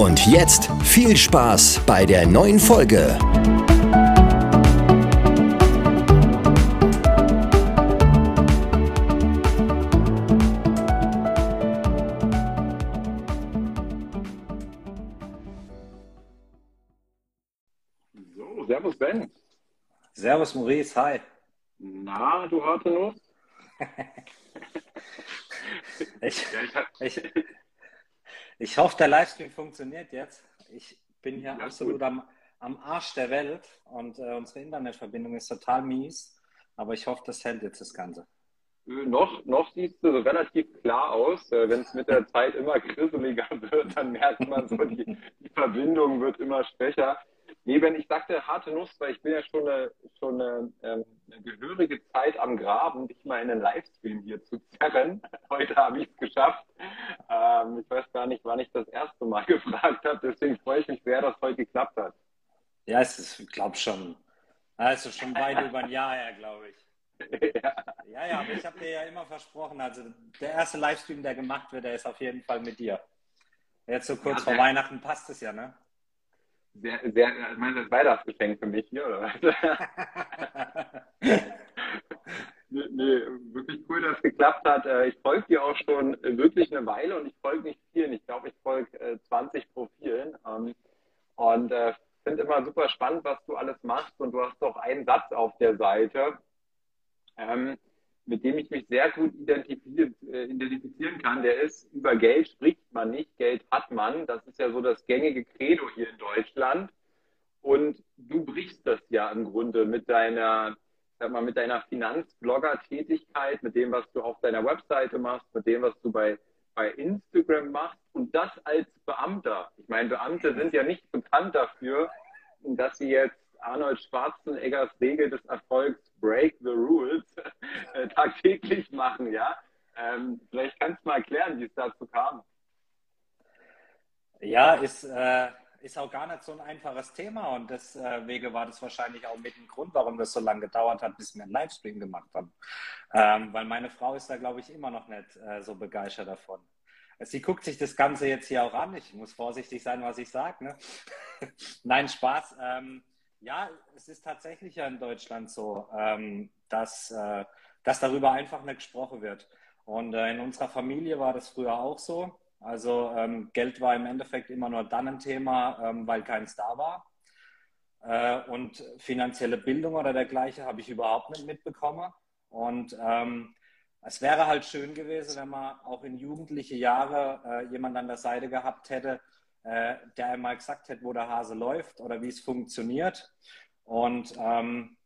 Und jetzt viel Spaß bei der neuen Folge. So, Servus Ben. Servus Maurice, hi. Na, du harte Nuss? ich, ich, ich hoffe, der Livestream funktioniert jetzt. Ich bin hier ja, absolut am, am, Arsch der Welt und äh, unsere Internetverbindung ist total mies. Aber ich hoffe, das hält jetzt das Ganze. Äh, noch, noch siehst du relativ klar aus. Äh, Wenn es mit der Zeit immer grisseliger wird, dann merkt man so, die, die Verbindung wird immer schwächer. Nee, wenn ich sagte harte Nuss, weil ich bin ja schon eine, schon eine, ähm, eine gehörige Zeit am Graben, dich mal in einen Livestream hier zu zerren. Heute habe ich es geschafft. Ähm, ich weiß gar nicht, wann ich das erste Mal gefragt habe. Deswegen freue ich mich sehr, dass heute geklappt hat. Ja, es ist, ich glaube schon. Also schon weit über ein Jahr her, glaube ich. Ja. ja, ja, aber ich habe dir ja immer versprochen, also der erste Livestream, der gemacht wird, der ist auf jeden Fall mit dir. Jetzt so kurz ja, vor Weihnachten passt es ja, ne? Sehr, sehr, ich meine, das Weihnachtsgeschenk für mich hier, oder was? nee, nee, wirklich cool, dass es geklappt hat. Äh, ich folge dir auch schon wirklich eine Weile und ich folge nicht vielen. Ich glaube, ich folge 20 äh, Profilen. Ähm, und äh, finde immer super spannend, was du alles machst. Und du hast doch einen Satz auf der Seite. Mit dem ich mich sehr gut äh, identifizieren kann, der ist, über Geld spricht man nicht, Geld hat man. Das ist ja so das gängige Credo hier in Deutschland. Und du brichst das ja im Grunde mit deiner, sag mal, mit deiner Finanzblogger-Tätigkeit, mit dem, was du auf deiner Webseite machst, mit dem, was du bei, bei Instagram machst und das als Beamter. Ich meine, Beamte sind ja nicht bekannt dafür, dass sie jetzt Arnold Schwarzeneggers Regel des Erfolgs Break the Rules äh, tagtäglich machen, ja. Ähm, vielleicht kannst du mal erklären, wie es dazu kam. Ja, ist, äh, ist auch gar nicht so ein einfaches Thema und deswegen war das wahrscheinlich auch mit dem Grund, warum das so lange gedauert hat, bis wir einen Livestream gemacht haben. Ähm, weil meine Frau ist da, glaube ich, immer noch nicht äh, so begeistert davon. Sie guckt sich das Ganze jetzt hier auch an. Ich muss vorsichtig sein, was ich sage. Ne? Nein, Spaß. Ähm, ja, es ist tatsächlich ja in Deutschland so, ähm, dass, äh, dass darüber einfach nicht gesprochen wird. Und äh, in unserer Familie war das früher auch so. Also ähm, Geld war im Endeffekt immer nur dann ein Thema, ähm, weil keins da war. Äh, und finanzielle Bildung oder dergleichen habe ich überhaupt nicht mitbekommen. Und ähm, es wäre halt schön gewesen, wenn man auch in jugendliche Jahre äh, jemand an der Seite gehabt hätte, äh, der einmal gesagt hat, wo der Hase läuft oder wie es funktioniert. Und ähm,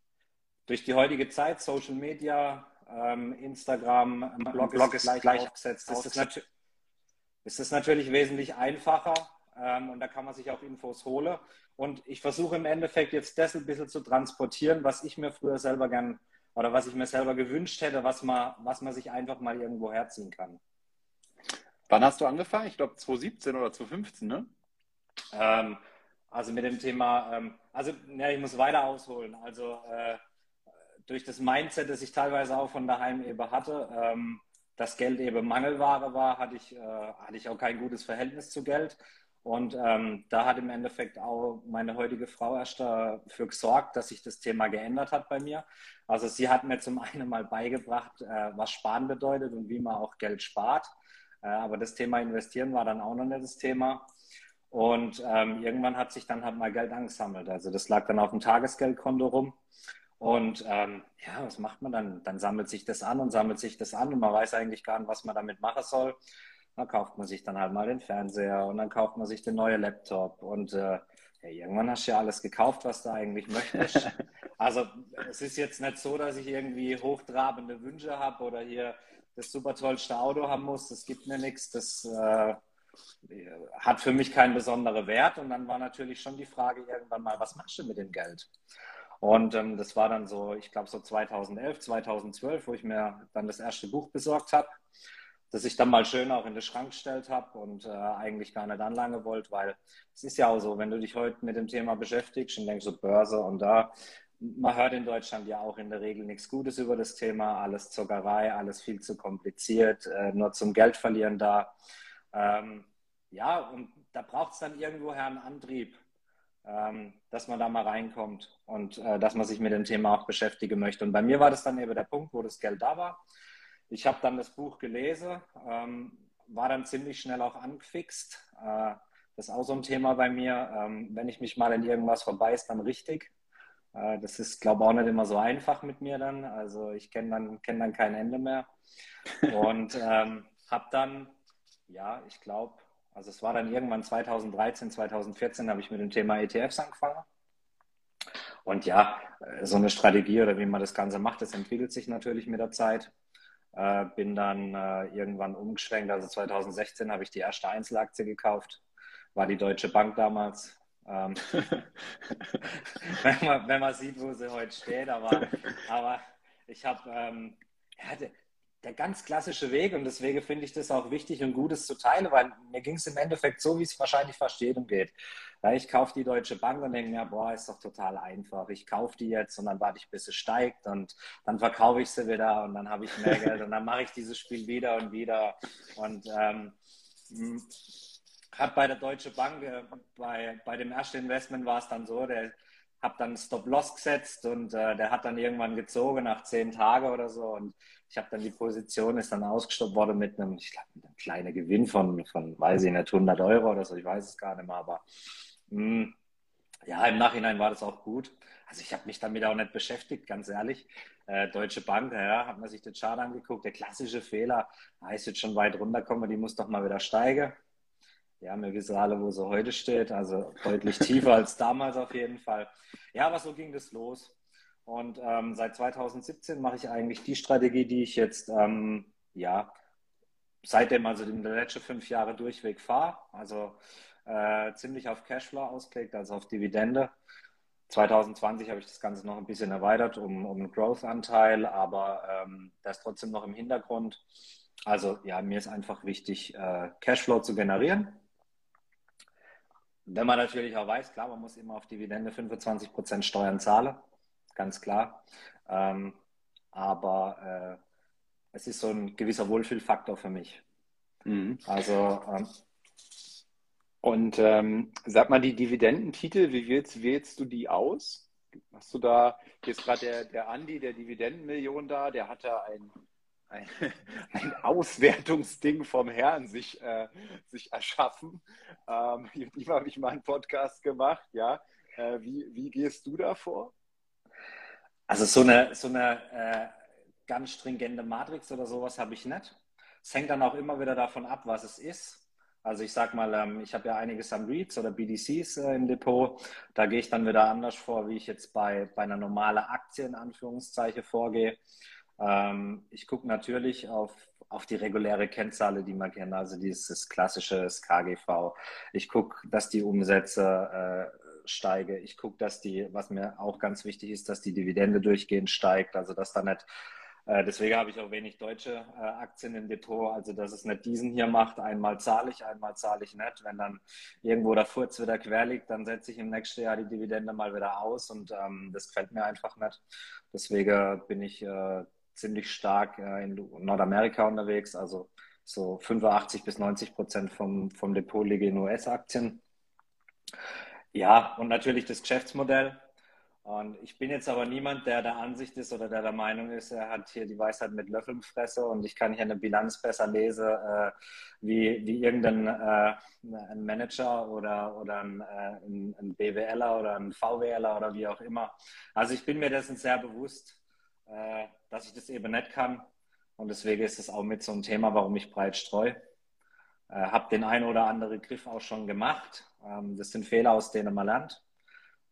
durch die heutige Zeit, Social Media, ähm, Instagram, Blog, Blog ist, gleich, gleich aufgesetzt, ist es, nat natürlich wesentlich einfacher ähm, und da kann man sich auch Infos holen. Und ich versuche im Endeffekt jetzt das ein bisschen zu transportieren, was ich mir früher selber gern oder was ich mir selber gewünscht hätte, was man, was man sich einfach mal irgendwo herziehen kann. Wann hast du angefangen? Ich glaube 2017 oder 2015, ne? Ähm, also mit dem Thema, ähm, also ja, ich muss weiter ausholen. Also äh, durch das Mindset, das ich teilweise auch von daheim eben hatte, ähm, dass Geld eben Mangelware war, hatte ich, äh, hatte ich auch kein gutes Verhältnis zu Geld. Und ähm, da hat im Endeffekt auch meine heutige Frau erst dafür gesorgt, dass sich das Thema geändert hat bei mir. Also sie hat mir zum einen mal beigebracht, äh, was Sparen bedeutet und wie man auch Geld spart. Äh, aber das Thema Investieren war dann auch noch nicht das Thema. Und ähm, irgendwann hat sich dann halt mal Geld angesammelt. Also das lag dann auf dem Tagesgeldkonto rum. Und ähm, ja, was macht man dann? Dann sammelt sich das an und sammelt sich das an und man weiß eigentlich gar nicht, was man damit machen soll. Dann kauft man sich dann halt mal den Fernseher und dann kauft man sich den neuen Laptop und äh, ja, irgendwann hast du ja alles gekauft, was du eigentlich möchtest. also es ist jetzt nicht so, dass ich irgendwie hochtrabende Wünsche habe oder hier das super tollste Auto haben muss, das gibt mir nichts. Das, äh, hat für mich keinen besonderen Wert. Und dann war natürlich schon die Frage irgendwann mal, was machst du mit dem Geld? Und ähm, das war dann so, ich glaube so 2011, 2012, wo ich mir dann das erste Buch besorgt habe, das ich dann mal schön auch in den Schrank gestellt habe und äh, eigentlich gar nicht anlange wollte, weil es ist ja auch so, wenn du dich heute mit dem Thema beschäftigst und denkst so Börse und da, man hört in Deutschland ja auch in der Regel nichts Gutes über das Thema, alles Zockerei, alles viel zu kompliziert, äh, nur zum Geld verlieren da. Ähm, ja, und da braucht es dann irgendwoher einen Antrieb, ähm, dass man da mal reinkommt und äh, dass man sich mit dem Thema auch beschäftigen möchte. Und bei mir war das dann eben der Punkt, wo das Geld da war. Ich habe dann das Buch gelesen, ähm, war dann ziemlich schnell auch angefixt. Äh, das ist auch so ein Thema bei mir. Ähm, wenn ich mich mal in irgendwas verbeiß, dann richtig. Äh, das ist, glaube ich, auch nicht immer so einfach mit mir dann. Also ich kenne dann, kenn dann kein Ende mehr. Und ähm, habe dann, ja, ich glaube, also es war dann irgendwann 2013, 2014 habe ich mit dem Thema ETFs angefangen. Und ja, äh, so eine Strategie oder wie man das Ganze macht, das entwickelt sich natürlich mit der Zeit. Äh, bin dann äh, irgendwann umgeschwenkt. Also 2016 habe ich die erste Einzelaktie gekauft. War die Deutsche Bank damals. Ähm, wenn, man, wenn man sieht, wo sie heute steht. Aber, aber ich habe, ähm, ja, der ganz klassische Weg und deswegen finde ich das auch wichtig und gut, es zu teilen, weil mir ging es im Endeffekt so, wie es wahrscheinlich fast jedem geht. Ich kaufe die Deutsche Bank und denke mir, boah, ist doch total einfach. Ich kaufe die jetzt und dann warte ich, bis sie steigt und dann verkaufe ich sie wieder und dann habe ich mehr Geld und dann mache ich dieses Spiel wieder und wieder. Und ähm, hat bei der Deutsche Bank, äh, bei, bei dem ersten Investment war es dann so, der habe dann Stop-Loss gesetzt und äh, der hat dann irgendwann gezogen nach zehn Tagen oder so und ich habe dann die Position, ist dann ausgestoppt worden mit einem, ich glaube, einem kleinen Gewinn von, von, weiß ich nicht, 100 Euro oder so, ich weiß es gar nicht mehr, aber mh, hm, ja, im Nachhinein war das auch gut. Also ich habe mich damit auch nicht beschäftigt, ganz ehrlich. Äh, Deutsche Bank, ja, hat man sich den Chart angeguckt, der klassische Fehler, ist jetzt schon weit runterkommen, die muss doch mal wieder steigen. Ja, wir wissen alle, wo sie heute steht, also deutlich tiefer als damals auf jeden Fall. Ja, aber so ging das los. Und ähm, seit 2017 mache ich eigentlich die Strategie, die ich jetzt, ähm, ja, seitdem, also in den letzten fünf Jahre durchweg fahre. Also äh, ziemlich auf Cashflow ausgelegt, also auf Dividende. 2020 habe ich das Ganze noch ein bisschen erweitert um, um einen Growth-Anteil, aber ähm, das trotzdem noch im Hintergrund. Also ja, mir ist einfach wichtig, äh, Cashflow zu generieren wenn man natürlich auch weiß, klar, man muss immer auf Dividende 25% Steuern zahlen, ganz klar. Ähm, aber äh, es ist so ein gewisser Wohlfühlfaktor für mich. Mhm. Also ähm, und ähm, sag mal, die Dividendentitel, wie wählst, wählst du die aus? Hast du da, hier ist gerade der, der Andi, der Dividendenmillion da, der hat da ein ein, ein Auswertungsding vom Herrn sich, äh, sich erschaffen. Ähm, mit ihm habe ich mal einen Podcast gemacht, ja. Äh, wie, wie gehst du da vor? Also so eine, so eine äh, ganz stringente Matrix oder sowas habe ich nicht. Es hängt dann auch immer wieder davon ab, was es ist. Also ich sage mal, ähm, ich habe ja einiges an REITs oder BDCs äh, im Depot. Da gehe ich dann wieder anders vor, wie ich jetzt bei, bei einer normalen Aktie in Anführungszeichen vorgehe. Ähm, ich gucke natürlich auf, auf die reguläre Kennzahl, die man kennt, also dieses klassische KGV. Ich gucke, dass die Umsätze äh, steigen. Ich gucke, dass die, was mir auch ganz wichtig ist, dass die Dividende durchgehend steigt, also dass da nicht äh, Deswegen habe ich auch wenig deutsche äh, Aktien im Depot, also dass es nicht diesen hier macht, einmal zahle ich, einmal zahle ich nicht. Wenn dann irgendwo der Furz wieder quer liegt, dann setze ich im nächsten Jahr die Dividende mal wieder aus und ähm, das gefällt mir einfach nicht. Deswegen bin ich äh, ziemlich stark äh, in Nordamerika unterwegs, also so 85 bis 90 Prozent vom, vom Depot liege in US-Aktien. Ja, und natürlich das Geschäftsmodell. Und ich bin jetzt aber niemand, der der Ansicht ist oder der der Meinung ist, er hat hier die Weisheit mit Löffeln fresse und ich kann hier eine Bilanz besser lesen äh, wie, wie irgendein äh, ein Manager oder, oder ein, äh, ein BWLer oder ein VWLer oder wie auch immer. Also ich bin mir dessen sehr bewusst äh, dass ich das eben nicht kann. Und deswegen ist es auch mit so einem Thema, warum ich breit streue. Äh, habe den einen oder anderen Griff auch schon gemacht. Ähm, das sind Fehler, aus denen man lernt,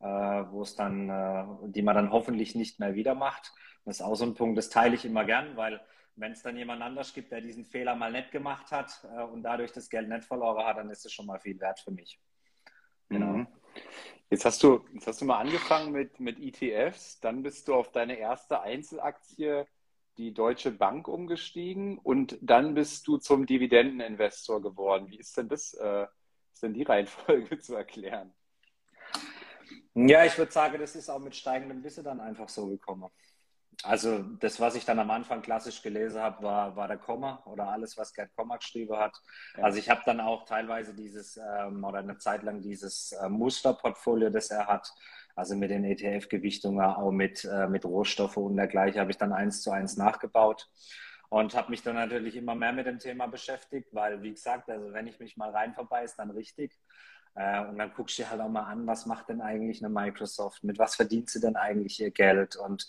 äh, wo es dann, äh, die man dann hoffentlich nicht mehr wieder macht. Das ist auch so ein Punkt, das teile ich immer gern, weil wenn es dann jemand anders gibt, der diesen Fehler mal nicht gemacht hat äh, und dadurch das Geld nicht verloren hat, dann ist es schon mal viel wert für mich. Genau. Mhm. Jetzt hast du, jetzt hast du mal angefangen mit, mit ETFs, dann bist du auf deine erste Einzelaktie, die Deutsche Bank, umgestiegen und dann bist du zum Dividendeninvestor geworden. Wie ist denn das, äh, ist denn die Reihenfolge zu erklären? Ja, ich würde sagen, das ist auch mit steigendem Wissen dann einfach so gekommen. Also das, was ich dann am Anfang klassisch gelesen habe, war, war der Komma oder alles, was Gerd Komma geschrieben hat. Ja. Also ich habe dann auch teilweise dieses ähm, oder eine Zeit lang dieses äh, Musterportfolio, das er hat, also mit den ETF-Gewichtungen, auch mit, äh, mit Rohstoffe und dergleichen, habe ich dann eins zu eins nachgebaut und habe mich dann natürlich immer mehr mit dem Thema beschäftigt, weil, wie gesagt, also wenn ich mich mal rein verbeiß, dann richtig. Äh, und dann guckst du dir halt auch mal an, was macht denn eigentlich eine Microsoft, mit was verdient sie denn eigentlich ihr Geld? Und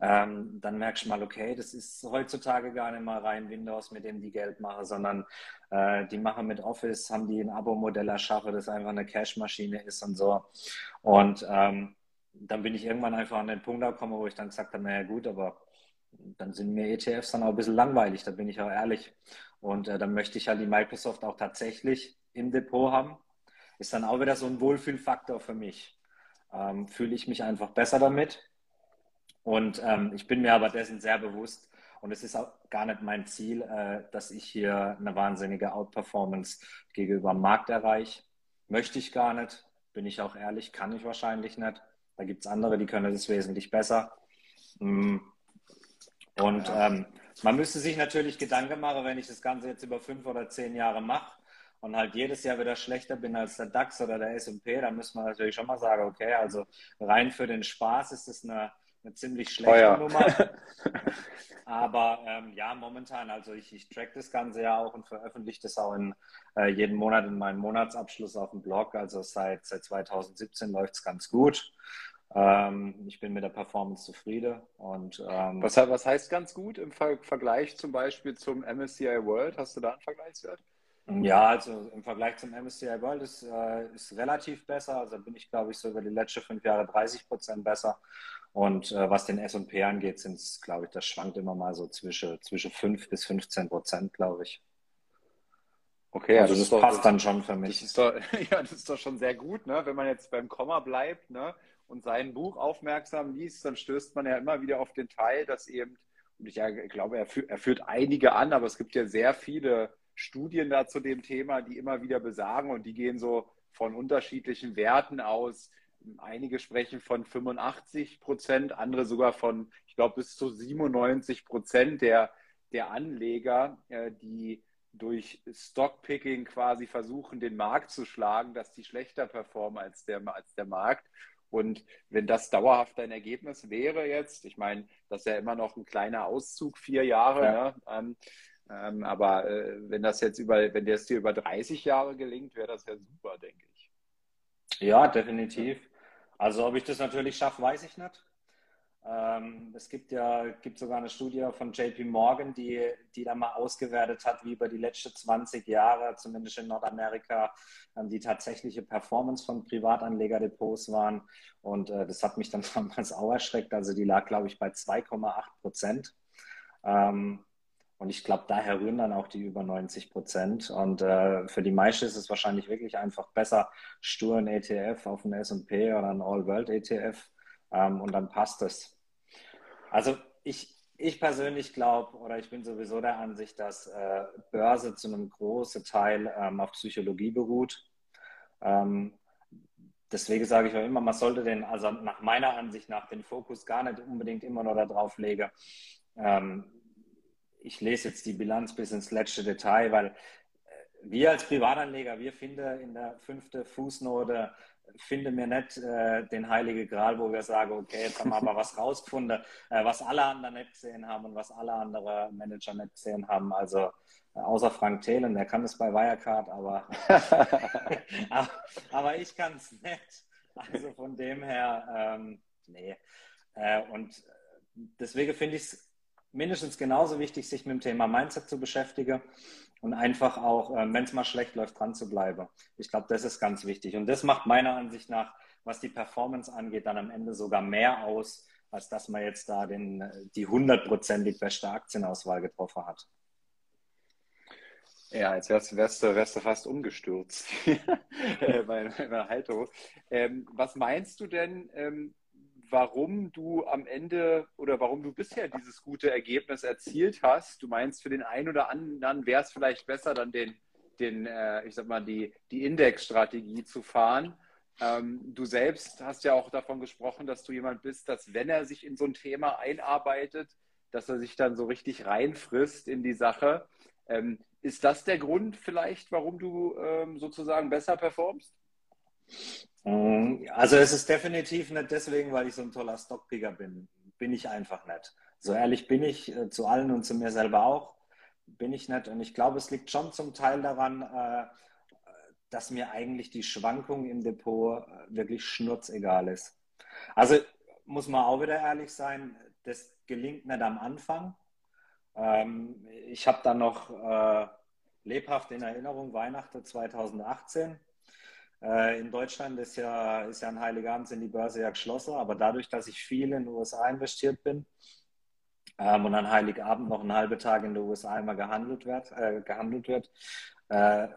ähm, dann merkst du mal, okay, das ist heutzutage gar nicht mal rein Windows, mit dem die Geld machen, sondern äh, die machen mit Office, haben die ein Abo-Modell erschaffen, das einfach eine Cash-Maschine ist und so. Und ähm, dann bin ich irgendwann einfach an den Punkt gekommen, wo ich dann gesagt habe, naja gut, aber dann sind mir ETFs dann auch ein bisschen langweilig, da bin ich auch ehrlich. Und äh, dann möchte ich halt die Microsoft auch tatsächlich im Depot haben ist dann auch wieder so ein Wohlfühlfaktor für mich. Ähm, fühle ich mich einfach besser damit. Und ähm, ich bin mir aber dessen sehr bewusst. Und es ist auch gar nicht mein Ziel, äh, dass ich hier eine wahnsinnige Outperformance gegenüber dem Markt erreiche. Möchte ich gar nicht. Bin ich auch ehrlich, kann ich wahrscheinlich nicht. Da gibt es andere, die können das wesentlich besser. Mm. Und ähm, man müsste sich natürlich Gedanken machen, wenn ich das Ganze jetzt über fünf oder zehn Jahre mache, und halt jedes Jahr wieder schlechter bin als der DAX oder der S&P, dann muss man natürlich schon mal sagen, okay, also rein für den Spaß ist es eine, eine ziemlich schlechte oh ja. Nummer. Aber ähm, ja, momentan, also ich, ich track das Ganze ja auch und veröffentliche das auch in, äh, jeden Monat in meinem Monatsabschluss auf dem Blog. Also seit, seit 2017 läuft es ganz gut. Ähm, ich bin mit der Performance zufrieden. Und, ähm, was, was heißt ganz gut im Ver Vergleich zum Beispiel zum MSCI World? Hast du da einen Vergleichswert? Ja, also im Vergleich zum MSCI World ist, äh, ist relativ besser. Also bin ich, glaube ich, so über die letzten fünf Jahre 30 Prozent besser. Und äh, was den S&P angeht, sind es, glaube ich, das schwankt immer mal so zwischen, zwischen 5 bis 15 Prozent, glaube ich. Okay, also das, das passt doch, dann schon für mich. Das doch, ja, das ist doch schon sehr gut, ne? wenn man jetzt beim Komma bleibt ne? und sein Buch aufmerksam liest, dann stößt man ja immer wieder auf den Teil, dass eben, und ich ja, glaube, er, führt, er führt einige an, aber es gibt ja sehr viele Studien da zu dem Thema, die immer wieder besagen und die gehen so von unterschiedlichen Werten aus. Einige sprechen von 85 Prozent, andere sogar von, ich glaube, bis zu 97 Prozent der, der Anleger, äh, die durch Stockpicking quasi versuchen, den Markt zu schlagen, dass die schlechter performen als der, als der Markt. Und wenn das dauerhaft ein Ergebnis wäre jetzt, ich meine, das ist ja immer noch ein kleiner Auszug, vier Jahre, ja. ne? Ähm, aber äh, wenn das jetzt über, wenn das dir über 30 Jahre gelingt, wäre das ja super, denke ich. Ja, definitiv. Also ob ich das natürlich schaffe, weiß ich nicht. Ähm, es gibt ja gibt sogar eine Studie von JP Morgan, die, die da mal ausgewertet hat, wie über die letzten 20 Jahre, zumindest in Nordamerika, ähm, die tatsächliche Performance von Privatanlegerdepots waren. Und äh, das hat mich dann damals auch erschreckt. Also die lag, glaube ich, bei 2,8 Prozent. Ähm, und ich glaube, daher rühren dann auch die über 90 Prozent. Und äh, für die meisten ist es wahrscheinlich wirklich einfach besser, stur ein ETF auf einen S&P oder einen All-World-ETF ähm, und dann passt es. Also ich, ich persönlich glaube, oder ich bin sowieso der Ansicht, dass äh, Börse zu einem großen Teil ähm, auf Psychologie beruht. Ähm, deswegen sage ich auch immer, man sollte den, also nach meiner Ansicht nach, den Fokus gar nicht unbedingt immer nur darauf legen, ähm, ich lese jetzt die Bilanz bis ins letzte Detail, weil äh, wir als Privatanleger, wir finden in der fünften Fußnote, finden wir nicht äh, den Heilige Gral, wo wir sagen, okay, jetzt haben wir aber was rausgefunden, äh, was alle anderen nicht gesehen haben und was alle anderen Manager nicht gesehen haben. Also äh, außer Frank Thelen, der kann es bei Wirecard, aber, aber, aber, ich kann es nicht. Also von dem her, ähm, nee. Äh, und deswegen finde ich es mindestens genauso wichtig, sich mit dem Thema Mindset zu beschäftigen und einfach auch, äh, wenn es mal schlecht läuft, dran zu bleiben. Ich glaube, das ist ganz wichtig. Und das macht meiner Ansicht nach, was die Performance angeht, dann am Ende sogar mehr aus, als dass man jetzt da den, die hundertprozentig beste Aktienauswahl getroffen hat. Ja, jetzt wärst, wärst, wärst du fast umgestürzt äh, bei meiner Haltung. Ähm, was meinst du denn, ähm, warum du am Ende oder warum du bisher dieses gute Ergebnis erzielt hast? Du meinst, für den einen oder anderen wäre es vielleicht besser, dann den, den äh, ich sag mal, die, die Indexstrategie zu fahren. Ähm, du selbst hast ja auch davon gesprochen, dass du jemand bist, dass wenn er sich in so ein Thema einarbeitet, dass er sich dann so richtig reinfrisst in die Sache. Ähm, ist das der Grund vielleicht, warum du ähm, sozusagen besser performst? Mm, also es ist definitiv nicht deswegen, weil ich so ein toller Stockpicker bin. Bin ich einfach nicht. So ehrlich bin ich äh, zu allen und zu mir selber auch. Bin ich nicht. Und ich glaube, es liegt schon zum Teil daran, äh, dass mir eigentlich die Schwankung im Depot äh, wirklich schnurzegal ist. Also muss man auch wieder ehrlich sein, das gelingt nicht am Anfang. Ähm, ich habe dann noch lebhaft in Erinnerung Weihnachten 2018. Äh, in Deutschland ist ja, ist ja ein Heiligabend sind die Börse ja geschlossen, aber dadurch, dass ich viel in den USA investiert bin ähm, und an Heiligabend noch einen halben Tag in den USA immer gehandelt wird, äh, gehandelt wird äh,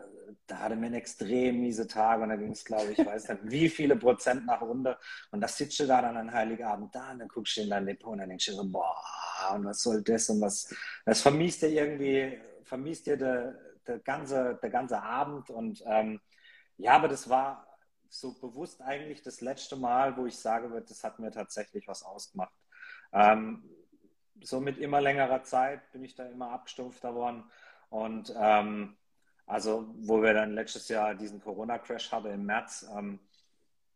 da hatte einen extrem miese Tag und da ging es, glaube ich, weiß nicht, wie viele Prozent nach unten. Und da sitzt du da dann an Heiligabend da und dann guckst du in dein Depot und dann denkst du so, boah, und was soll das und was, das vermisst dir irgendwie, vermisst dir der, der, ganze, der ganze Abend und ähm, ja, aber das war so bewusst eigentlich das letzte Mal, wo ich sage, das hat mir tatsächlich was ausgemacht. Ähm, so mit immer längerer Zeit bin ich da immer abgestumpfter worden. Und ähm, also, wo wir dann letztes Jahr diesen Corona-Crash hatten im März, ähm,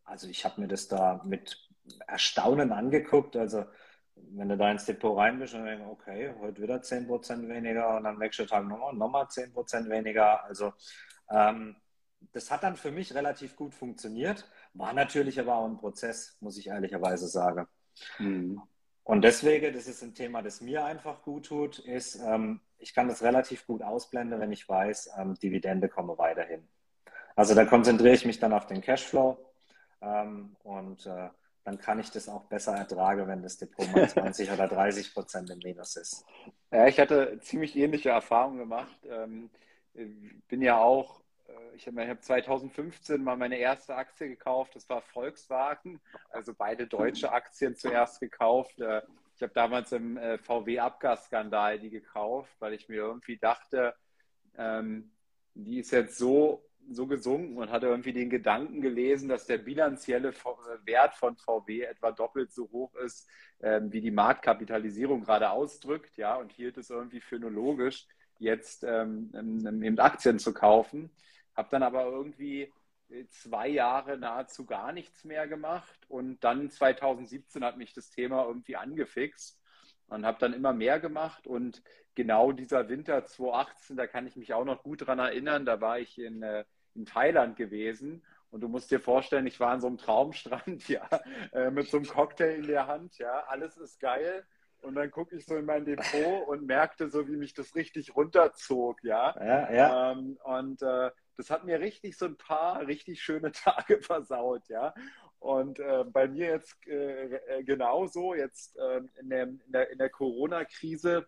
also ich habe mir das da mit Erstaunen angeguckt. Also, wenn du da ins Depot rein bist und denkst, okay, heute wieder 10% weniger und am nächsten Tag nochmal, nochmal 10% weniger. Also, ähm, das hat dann für mich relativ gut funktioniert. War natürlich aber auch ein Prozess, muss ich ehrlicherweise sagen. Mhm. Und deswegen, das ist ein Thema, das mir einfach gut tut, ist, ähm, ich kann das relativ gut ausblenden, wenn ich weiß, ähm, Dividende komme weiterhin. Also da konzentriere ich mich dann auf den Cashflow ähm, und äh, dann kann ich das auch besser ertragen, wenn das Depot mal 20 oder 30 Prozent im Minus ist. Ja, ich hatte ziemlich ähnliche Erfahrungen gemacht. Ähm, bin ja auch ich habe hab 2015 mal meine erste Aktie gekauft, das war Volkswagen, also beide deutsche Aktien zuerst gekauft. Äh, ich habe damals im äh, VW-Abgasskandal die gekauft, weil ich mir irgendwie dachte, ähm, die ist jetzt so, so gesunken und hatte irgendwie den Gedanken gelesen, dass der bilanzielle Wert von VW etwa doppelt so hoch ist, ähm, wie die Marktkapitalisierung gerade ausdrückt, ja, und hielt es irgendwie für nur logisch, jetzt ähm, eben Aktien zu kaufen. Habe dann aber irgendwie äh, zwei Jahre nahezu gar nichts mehr gemacht und dann 2017 hat mich das Thema irgendwie angefixt und habe dann immer mehr gemacht und genau dieser Winter 2018, da kann ich mich auch noch gut dran erinnern, da war ich in, äh, in Thailand gewesen und du musst dir vorstellen, ich war an so einem Traumstrand, ja, äh, mit so einem Cocktail in der Hand, ja, alles ist geil. Und dann gucke ich so in mein Depot und merkte so, wie mich das richtig runterzog, ja. ja, ja. Ähm, und äh, das hat mir richtig so ein paar richtig schöne Tage versaut, ja. Und äh, bei mir jetzt äh, äh genauso, jetzt äh, in der, in der, in der Corona-Krise,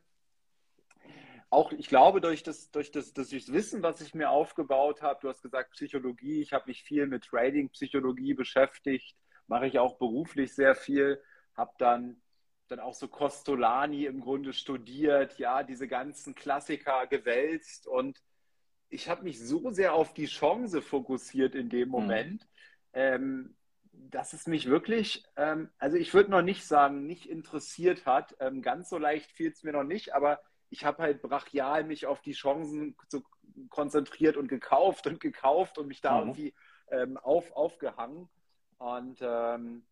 auch ich glaube, durch das, durch das, das Wissen, was ich mir aufgebaut habe, du hast gesagt Psychologie, ich habe mich viel mit Trading-Psychologie beschäftigt, mache ich auch beruflich sehr viel, habe dann dann auch so Costolani im Grunde studiert, ja, diese ganzen Klassiker gewälzt und ich habe mich so sehr auf die Chance fokussiert in dem mhm. Moment, mhm. ähm, dass es mich wirklich, ähm, also ich würde noch nicht sagen, nicht interessiert hat. Ähm, ganz so leicht fiel es mir noch nicht, aber ich habe halt brachial mich auf die Chancen so konzentriert und gekauft und gekauft und mich da mhm. irgendwie ähm, auf, aufgehangen. Und ähm,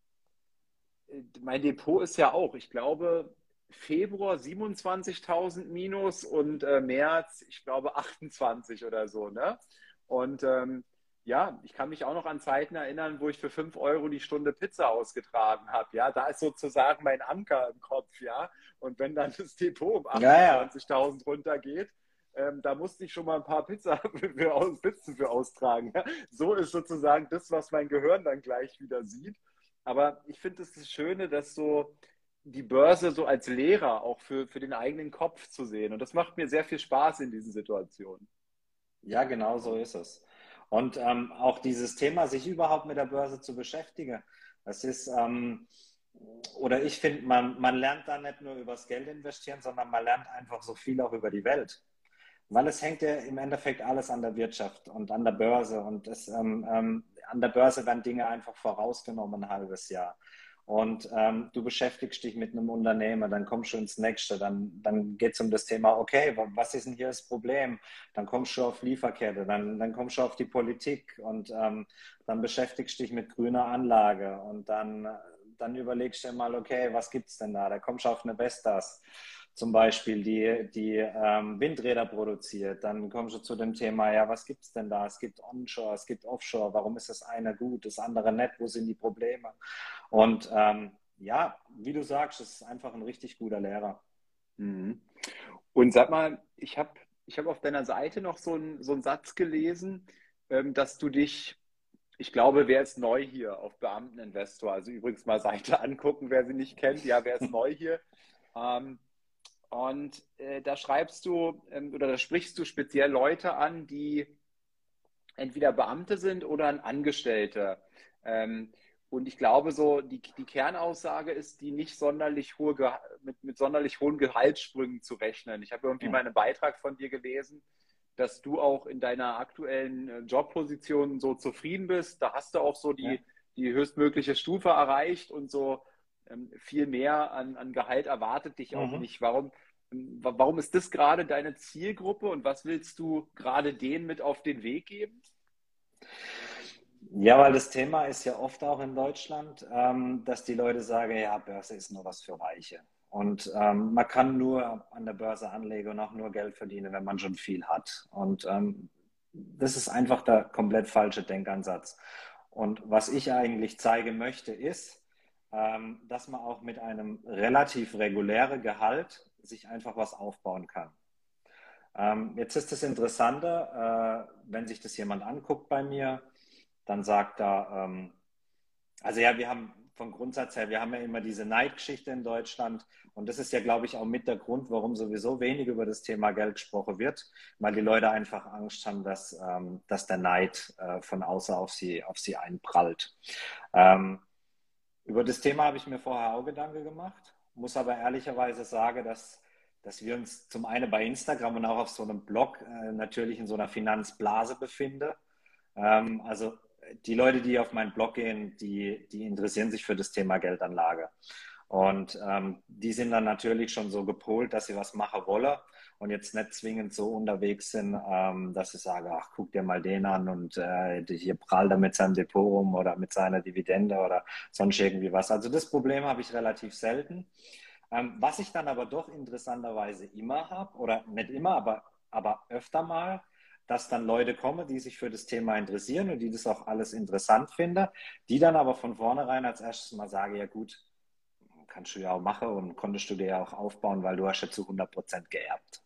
mein Depot ist ja auch, ich glaube, Februar 27.000 minus und äh, März, ich glaube, 28 oder so. Ne? Und ähm, ja, ich kann mich auch noch an Zeiten erinnern, wo ich für 5 Euro die Stunde Pizza ausgetragen habe. Ja, da ist sozusagen mein Anker im Kopf. Ja, und wenn dann das Depot um 28.000 ja, ja. runtergeht, ähm, da musste ich schon mal ein paar Pizza für, aus, Pizzen für austragen. Ja? So ist sozusagen das, was mein Gehirn dann gleich wieder sieht. Aber ich finde es das Schöne, dass so die Börse so als Lehrer auch für, für den eigenen Kopf zu sehen. Und das macht mir sehr viel Spaß in diesen Situationen. Ja, genau so ist es. Und ähm, auch dieses Thema, sich überhaupt mit der Börse zu beschäftigen, das ist, ähm, oder ich finde, man, man lernt da nicht nur übers Geld investieren, sondern man lernt einfach so viel auch über die Welt. Weil es hängt ja im Endeffekt alles an der Wirtschaft und an der Börse. Und es, ähm, ähm an der Börse werden Dinge einfach vorausgenommen ein halbes Jahr und ähm, du beschäftigst dich mit einem Unternehmer, dann kommst du ins nächste, dann, dann geht es um das Thema, okay, was ist denn hier das Problem? Dann kommst du auf Lieferkette, dann, dann kommst du auf die Politik und ähm, dann beschäftigst dich mit grüner Anlage und dann, dann überlegst du dir mal, okay, was gibt es denn da? Da kommst du auf eine Vestas zum Beispiel, die, die ähm, Windräder produziert. Dann kommst du zu dem Thema, ja, was gibt es denn da? Es gibt Onshore, es gibt Offshore. Warum ist das eine gut, das andere nicht? Wo sind die Probleme? Und ähm, ja, wie du sagst, es ist einfach ein richtig guter Lehrer. Mhm. Und sag mal, ich habe ich hab auf deiner Seite noch so, ein, so einen Satz gelesen, ähm, dass du dich ich glaube, wer ist neu hier auf Beamteninvestor? Also übrigens mal Seite angucken, wer sie nicht kennt. Ja, wer ist neu hier? Ähm, und äh, da schreibst du ähm, oder da sprichst du speziell Leute an, die entweder Beamte sind oder ein Angestellter. Ähm, und ich glaube, so die, die Kernaussage ist, die nicht sonderlich hohe mit, mit sonderlich hohen Gehaltssprüngen zu rechnen. Ich habe irgendwie ja. mal einen Beitrag von dir gelesen, dass du auch in deiner aktuellen äh, Jobposition so zufrieden bist. Da hast du auch so die, ja. die höchstmögliche Stufe erreicht und so viel mehr an, an Gehalt erwartet dich auch mhm. nicht. Warum, warum ist das gerade deine Zielgruppe und was willst du gerade denen mit auf den Weg geben? Ja, weil das Thema ist ja oft auch in Deutschland, ähm, dass die Leute sagen, ja, Börse ist nur was für Reiche. Und ähm, man kann nur an der Börse anlegen und auch nur Geld verdienen, wenn man schon viel hat. Und ähm, das ist einfach der komplett falsche Denkansatz. Und was ich eigentlich zeigen möchte, ist, ähm, dass man auch mit einem relativ regulären Gehalt sich einfach was aufbauen kann. Ähm, jetzt ist das Interessante, äh, wenn sich das jemand anguckt bei mir, dann sagt er, ähm, also ja, wir haben vom Grundsatz her, wir haben ja immer diese Neidgeschichte in Deutschland und das ist ja, glaube ich, auch mit der Grund, warum sowieso wenig über das Thema Geld gesprochen wird, weil die Leute einfach Angst haben, dass, ähm, dass der Neid äh, von außen auf sie, auf sie einprallt. Ähm, über das Thema habe ich mir vorher auch Gedanken gemacht, muss aber ehrlicherweise sagen, dass, dass wir uns zum einen bei Instagram und auch auf so einem Blog äh, natürlich in so einer Finanzblase befinden. Ähm, also die Leute, die auf meinen Blog gehen, die, die interessieren sich für das Thema Geldanlage. Und ähm, die sind dann natürlich schon so gepolt, dass sie was machen wollen und jetzt nicht zwingend so unterwegs sind, ähm, dass sie sagen, ach, guck dir mal den an und äh, hier prallt er mit seinem Depot rum oder mit seiner Dividende oder sonst irgendwie was. Also das Problem habe ich relativ selten. Ähm, was ich dann aber doch interessanterweise immer habe, oder nicht immer, aber, aber öfter mal, dass dann Leute kommen, die sich für das Thema interessieren und die das auch alles interessant finden, die dann aber von vornherein als erstes mal sagen, ja gut, kannst du ja auch machen und konntest du dir ja auch aufbauen, weil du hast ja zu 100 Prozent geerbt.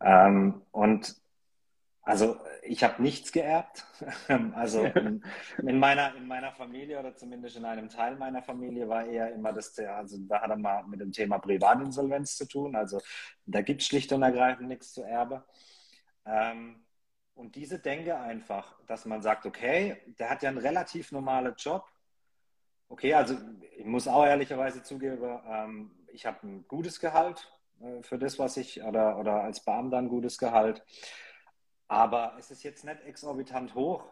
Ähm, und also ich habe nichts geerbt. also in, in, meiner, in meiner Familie oder zumindest in einem Teil meiner Familie war eher immer das, also da hat er mal mit dem Thema Privatinsolvenz zu tun. Also da gibt es schlicht und ergreifend nichts zu erben. Ähm, und diese Denke einfach, dass man sagt, okay, der hat ja einen relativ normalen Job. Okay, also ich muss auch ehrlicherweise zugeben, ähm, ich habe ein gutes Gehalt, für das, was ich, oder, oder als Beamter ein gutes Gehalt. Aber es ist jetzt nicht exorbitant hoch,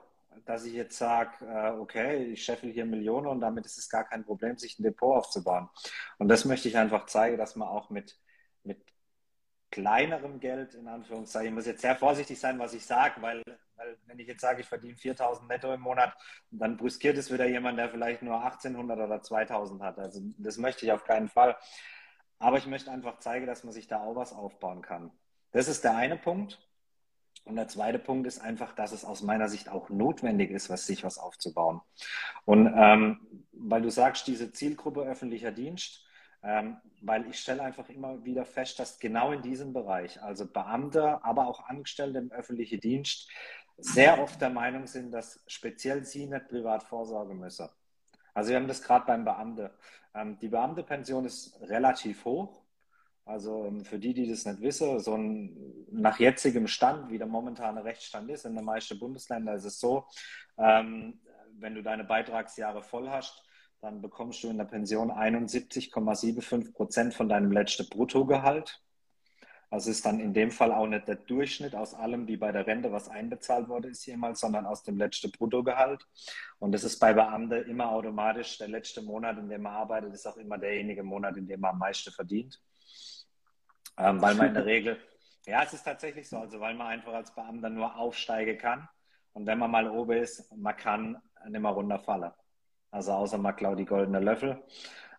dass ich jetzt sage, äh, okay, ich scheffel hier Millionen und damit ist es gar kein Problem, sich ein Depot aufzubauen. Und das möchte ich einfach zeigen, dass man auch mit, mit kleinerem Geld, in Anführungszeichen, ich muss jetzt sehr vorsichtig sein, was ich sage, weil, weil wenn ich jetzt sage, ich verdiene 4000 netto im Monat, dann brüskiert es wieder jemand, der vielleicht nur 1800 oder 2000 hat. Also das möchte ich auf keinen Fall. Aber ich möchte einfach zeigen, dass man sich da auch was aufbauen kann. Das ist der eine Punkt. Und der zweite Punkt ist einfach, dass es aus meiner Sicht auch notwendig ist, was, sich was aufzubauen. Und ähm, weil du sagst, diese Zielgruppe öffentlicher Dienst, ähm, weil ich stelle einfach immer wieder fest, dass genau in diesem Bereich, also Beamte, aber auch Angestellte im öffentlichen Dienst, sehr oft der Meinung sind, dass speziell sie nicht privat vorsorgen müssen. Also wir haben das gerade beim Beamte. Ähm, die Beamtepension ist relativ hoch. Also ähm, für die, die das nicht wissen, so ein, nach jetzigem Stand, wie der momentane Rechtsstand ist, in den meisten Bundesländern ist es so, ähm, wenn du deine Beitragsjahre voll hast, dann bekommst du in der Pension 71,75 Prozent von deinem letzten Bruttogehalt. Also ist dann in dem Fall auch nicht der Durchschnitt aus allem, wie bei der Rente, was einbezahlt wurde, ist jemals, sondern aus dem letzten Bruttogehalt. Und das ist bei Beamten immer automatisch der letzte Monat, in dem man arbeitet, ist auch immer derjenige Monat, in dem man am meisten verdient. Ähm, weil man in der Regel, ja, es ist tatsächlich so, also weil man einfach als Beamter nur aufsteigen kann. Und wenn man mal oben ist, man kann nicht mehr runterfallen. Also außer man klaut die goldene Löffel.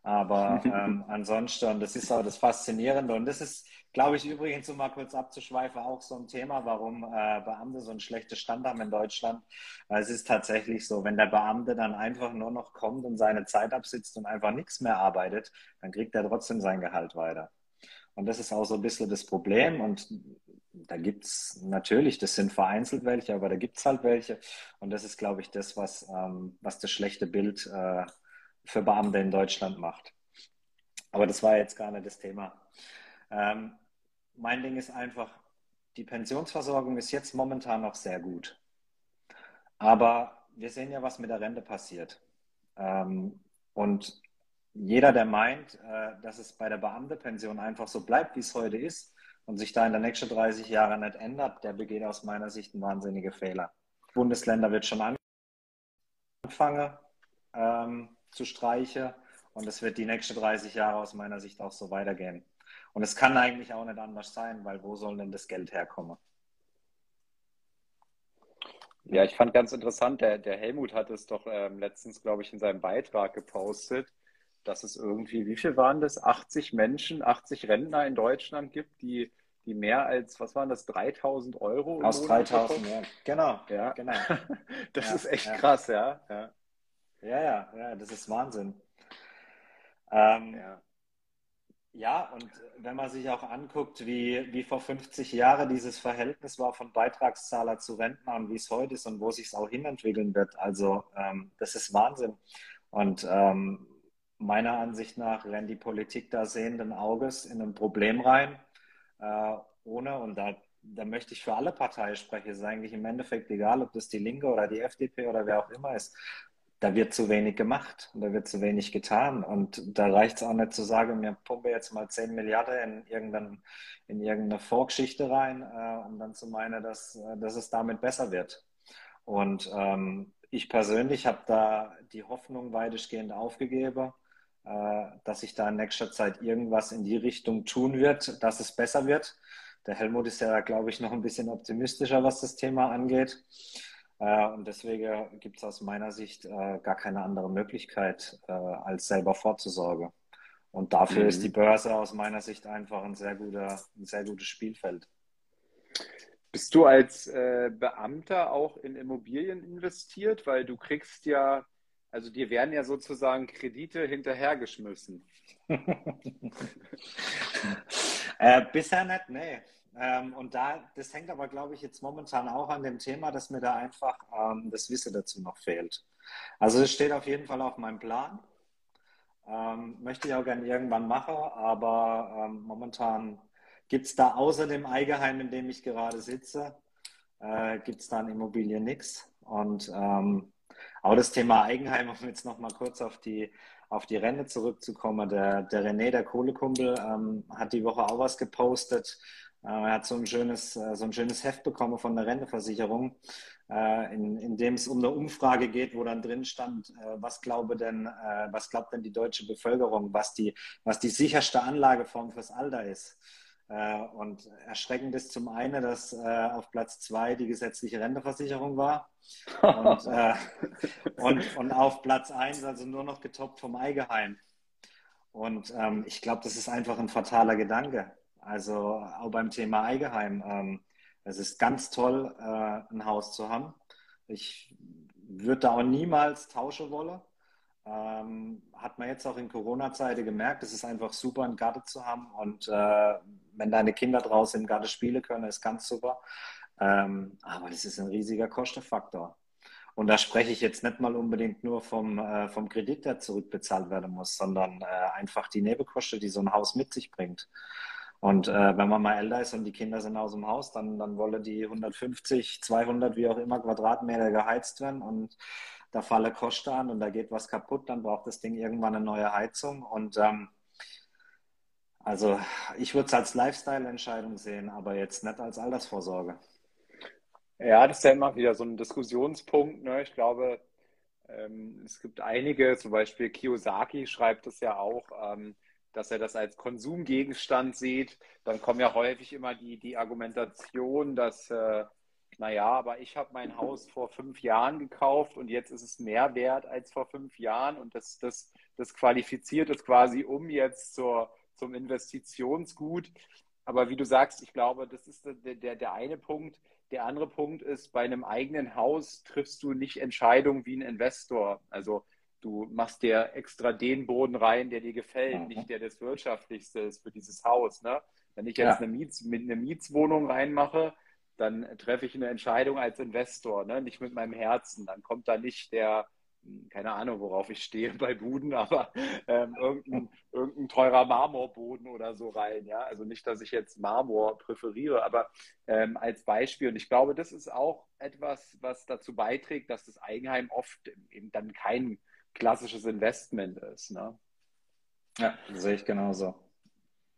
Aber ähm, ansonsten, und das ist auch das Faszinierende. Und das ist, glaube ich, übrigens, um mal kurz abzuschweifen, auch so ein Thema, warum äh, Beamte so einen schlechten Stand haben in Deutschland. Weil es ist tatsächlich so, wenn der Beamte dann einfach nur noch kommt und seine Zeit absitzt und einfach nichts mehr arbeitet, dann kriegt er trotzdem sein Gehalt weiter. Und das ist auch so ein bisschen das Problem. Und da gibt es natürlich, das sind vereinzelt welche, aber da gibt es halt welche. Und das ist, glaube ich, das, was, ähm, was das schlechte Bild äh, für Beamte in Deutschland macht. Aber das war jetzt gar nicht das Thema. Ähm, mein Ding ist einfach, die Pensionsversorgung ist jetzt momentan noch sehr gut. Aber wir sehen ja, was mit der Rente passiert. Ähm, und jeder, der meint, äh, dass es bei der Beamtepension einfach so bleibt, wie es heute ist und sich da in den nächsten 30 Jahren nicht ändert, der begeht aus meiner Sicht einen wahnsinnigen Fehler. Bundesländer wird schon anfangen ähm, zu streichen und es wird die nächsten 30 Jahre aus meiner Sicht auch so weitergehen. Und es kann eigentlich auch nicht anders sein, weil wo soll denn das Geld herkommen? Ja, ich fand ganz interessant, der, der Helmut hat es doch ähm, letztens, glaube ich, in seinem Beitrag gepostet, dass es irgendwie, wie viel waren das? 80 Menschen, 80 Rentner in Deutschland gibt, die, die mehr als, was waren das, 3000 Euro? Aus 3000, ja. Genau, ja. genau. das ja, ist echt ja. krass, ja. ja. Ja, ja, ja, das ist Wahnsinn. Ähm, Ja. ja, und wenn man sich auch anguckt, wie, wie vor 50 Jahren dieses Verhältnis war von Beitragszahler zu Rentner und wie es heute ist und wo sich es auch hinentwickeln wird, also ähm, das ist Wahnsinn. Und ähm, meiner Ansicht nach rennt die Politik da sehenden Auges in ein Problem rein, äh, ohne, und da, da möchte ich für alle Parteien sprechen, es ist eigentlich im Endeffekt egal, ob das die Linke oder die FDP oder wer auch immer ist, da wird zu wenig gemacht und da wird zu wenig getan. Und da reicht es auch nicht zu sagen, wir pumpen jetzt mal 10 Milliarden in, irgendein, in irgendeine Vorgeschichte rein, äh, um dann zu meinen, dass, äh, dass es damit besser wird. Und ähm, ich persönlich habe da die Hoffnung weitestgehend aufgegeben, äh, dass sich da in nächster Zeit irgendwas in die Richtung tun wird, dass es besser wird. Der Helmut ist ja, glaube ich, noch ein bisschen optimistischer, was das Thema angeht. Äh, und deswegen gibt es aus meiner Sicht äh, gar keine andere Möglichkeit, äh, als selber vorzusorgen. Und dafür Mhm. ist die Börse aus meiner Sicht einfach ein sehr guter, ein sehr gutes Spielfeld. Bist du als äh, Beamter auch in Immobilien investiert? Weil du kriegst ja, also dir werden ja sozusagen Kredite hinterhergeschmissen. Äh, bisher nicht, nee. Ähm, und da, das hängt aber, glaube ich, jetzt momentan auch an dem Thema, dass mir da einfach ähm, das Wissen dazu noch fehlt. Also es steht auf jeden Fall auf meinem Plan. Ähm, möchte ich auch gerne irgendwann machen, aber ähm, momentan gibt es da außer dem Eigenheim, in dem ich gerade sitze, äh, gibt es da an Immobilien nichts. Und ähm, auch das Thema Eigenheim, um jetzt noch mal kurz auf die, auf die Rente zurückzukommen. Der, der René, der Kohlekumpel, ähm, hat die Woche auch was gepostet. Äh, er hat so ein schönes, äh, so ein schönes Heft bekommen von der Renteversicherung, äh, in, in dem es um eine Umfrage geht, wo dann drin stand, was glaube denn, was glaubt denn die deutsche Bevölkerung, was die, was die sicherste Anlageform fürs Alter ist. Und erschreckend ist zum einen, dass auf Platz zwei die gesetzliche Renteversicherung war und, und, und auf Platz eins also nur noch getoppt vom Eigenheim. Und ähm, ich glaube, das ist einfach ein fataler Gedanke. Also auch beim Thema Eigenheim. Ähm, es ist ganz toll, äh, ein Haus zu haben. Ich würde da auch niemals tauschen wollen. Ähm, hat man jetzt auch in Corona-Zeiten gemerkt, es ist einfach super, einen Garten zu haben. Und äh, wenn deine Kinder draußen im Garten spielen können, ist ganz super. Ähm, aber das ist ein riesiger Kostenfaktor. Und da spreche ich jetzt nicht mal unbedingt nur vom, äh, vom Kredit, der zurückbezahlt werden muss, sondern äh, einfach die Nebenkosten, die so ein Haus mit sich bringt. Und äh, wenn man mal älter ist und die Kinder sind aus dem Haus, dann, dann wollen die 150, 200, wie auch immer, Quadratmeter geheizt werden und da falle Kosten an und da geht was kaputt, dann braucht das Ding irgendwann eine neue Heizung. Und ähm, also ich würde es als Lifestyle-Entscheidung sehen, aber jetzt nicht als Altersvorsorge. Ja, das ist ja immer wieder so ein Diskussionspunkt. Ne? Ich glaube, ähm, es gibt einige, zum Beispiel Kiyosaki schreibt es ja auch, ähm, dass er das als Konsumgegenstand sieht. Dann kommen ja häufig immer die, die Argumentation, dass, äh, naja, aber ich habe mein Haus vor fünf Jahren gekauft und jetzt ist es mehr wert als vor fünf Jahren und das, das, das qualifiziert es quasi um jetzt zur, zum Investitionsgut. Aber wie du sagst, ich glaube, das ist der, der, der eine Punkt. Der andere Punkt ist, bei einem eigenen Haus triffst du nicht Entscheidungen wie ein Investor. Also du machst dir extra den Boden rein, der dir gefällt, mhm. nicht der das wirtschaftlichste ist für dieses Haus. Ne? Wenn ich jetzt ja. eine, Miets, eine Mietswohnung reinmache, dann treffe ich eine Entscheidung als Investor, ne? nicht mit meinem Herzen. Dann kommt da nicht der, keine Ahnung, worauf ich stehe bei Buden, aber ähm, irgendein, irgendein, teurer Marmorboden oder so rein. Ja? Also nicht, dass ich jetzt Marmor präferiere, aber ähm, als Beispiel. Und ich glaube, das ist auch etwas, was dazu beiträgt, dass das Eigenheim oft eben dann kein klassisches Investment ist. Ne? Ja, sehe ich genauso.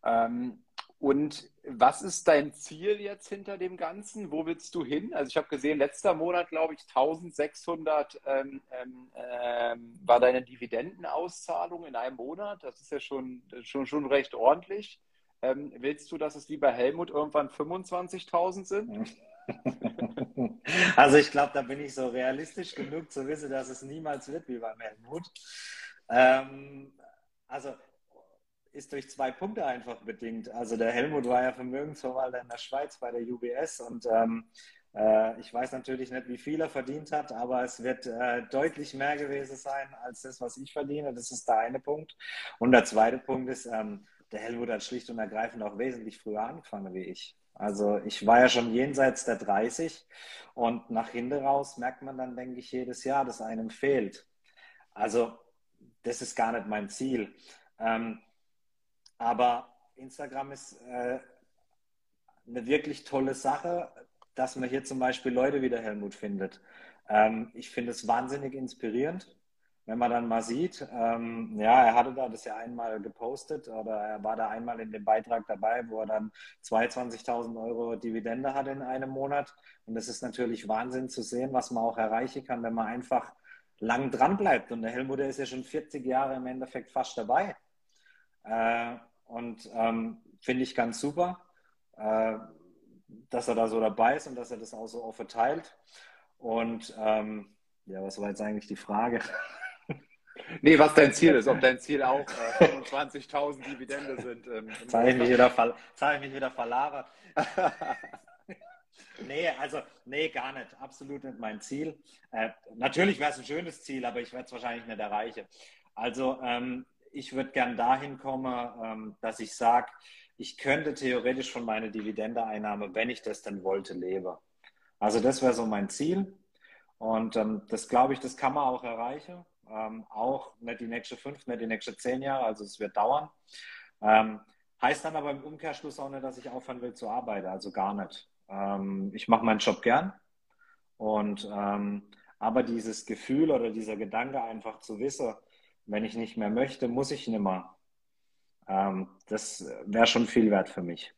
Ähm, und was ist dein Ziel jetzt hinter dem Ganzen? Wo willst du hin? Also ich habe gesehen, letzter Monat, glaube ich, 1600 ähm, ähm, ähm, war deine Dividendenauszahlung in einem Monat. Das ist ja schon, schon, schon recht ordentlich. Ähm, willst du, dass es wie bei Helmut irgendwann 25.000 sind? Also ich glaube, da bin ich so realistisch genug zu wissen, dass es niemals wird wie beim Helmut. Ähm, also ist durch zwei Punkte einfach bedingt. Also der Helmut war ja Vermögensverwalter in der Schweiz bei der UBS und ähm, äh, ich weiß natürlich nicht, wie viel er verdient hat, aber es wird äh, deutlich mehr gewesen sein als das, was ich verdiene. Das ist der eine Punkt. Und der zweite Punkt ist, ähm, der Helmut hat schlicht und ergreifend auch wesentlich früher angefangen wie ich. Also ich war ja schon jenseits der 30 und nach hinten raus merkt man dann, denke ich, jedes Jahr, dass einem fehlt. Also das ist gar nicht mein Ziel. Ähm, aber Instagram ist äh, eine wirklich tolle Sache, dass man hier zum Beispiel Leute wie der Helmut findet. Ähm, ich finde es wahnsinnig inspirierend, wenn man dann mal sieht, ähm, ja, er hatte da das ja einmal gepostet oder er war da einmal in dem Beitrag dabei, wo er dann 22.000 Euro Dividende hatte in einem Monat. Und das ist natürlich Wahnsinn zu sehen, was man auch erreichen kann, wenn man einfach lang dran bleibt. Und der Helmut, der ist ja schon 40 Jahre im Endeffekt fast dabei. Äh, und ähm, finde ich ganz super, äh, dass er da so dabei ist und dass er das auch so offen teilt. Und ähm, ja, was war jetzt eigentlich die Frage? Nee, was dein Ziel ist, ob dein Ziel auch äh, 25.000 Dividende sind. Ähm, jetzt habe ich mich wieder, ver ich mich wieder verlagert. nee, also, nee, gar nicht. Absolut nicht mein Ziel. Äh, natürlich wäre es ein schönes Ziel, aber ich werde es wahrscheinlich nicht erreichen. Also, ähm, ich würde gern dahin kommen, ähm, dass ich sage, ich könnte theoretisch von meiner Dividendeeinnahme, wenn ich das denn wollte, leben. Also das wäre so mein Ziel. Und ähm, das glaube ich, das kann man auch erreichen. Ähm, auch nicht die nächsten fünf, nicht die nächsten zehn Jahre, also es wird dauern. Ähm, heißt dann aber im Umkehrschluss auch nicht, dass ich aufhören will zu arbeiten, also gar nicht. Ähm, ich mache meinen Job gern. Und ähm, aber dieses Gefühl oder dieser Gedanke einfach zu wissen, wenn ich nicht mehr möchte, muss ich nimmer. Ähm, das wäre schon viel wert für mich.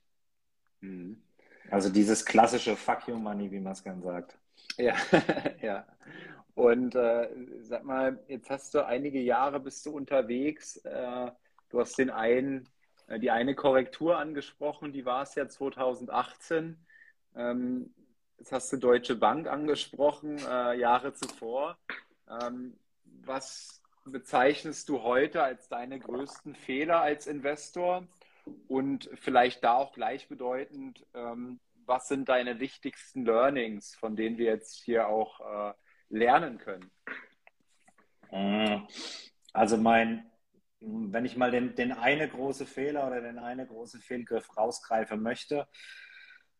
Mhm. Also dieses klassische Fuck you Money, wie man es gern sagt. Ja, ja. Und äh, sag mal, jetzt hast du einige Jahre bist du unterwegs. Äh, du hast den einen, äh, die eine Korrektur angesprochen, die war es ja 2018. Ähm, jetzt hast du Deutsche Bank angesprochen, äh, Jahre zuvor. Ähm, was bezeichnest du heute als deine größten Fehler als Investor? Und vielleicht da auch gleichbedeutend, ähm, was sind deine wichtigsten Learnings, von denen wir jetzt hier auch äh, lernen können? Äh, also mein, wenn ich mal den, den eine große Fehler oder den eine große Fehlgriff rausgreifen möchte,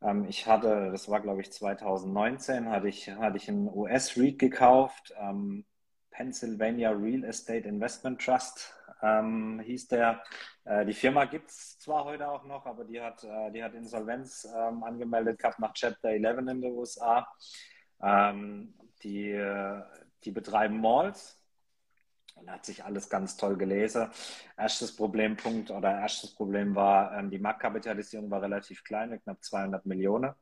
Ähm, ich hatte, das war glaube ich 2019, hatte ich, hatte ich einen US-REIT gekauft, ähm, Pennsylvania Real Estate Investment Trust ähm, hieß der. Äh, die Firma gibt es zwar heute auch noch, aber die hat, äh, die hat Insolvenz ähm, angemeldet gehabt nach Chapter 11 in den USA. Ähm, die, die betreiben Malls und hat sich alles ganz toll gelesen. Erstes Problempunkt oder erstes Problem war, ähm, die Marktkapitalisierung war relativ klein, knapp 200 Millionen.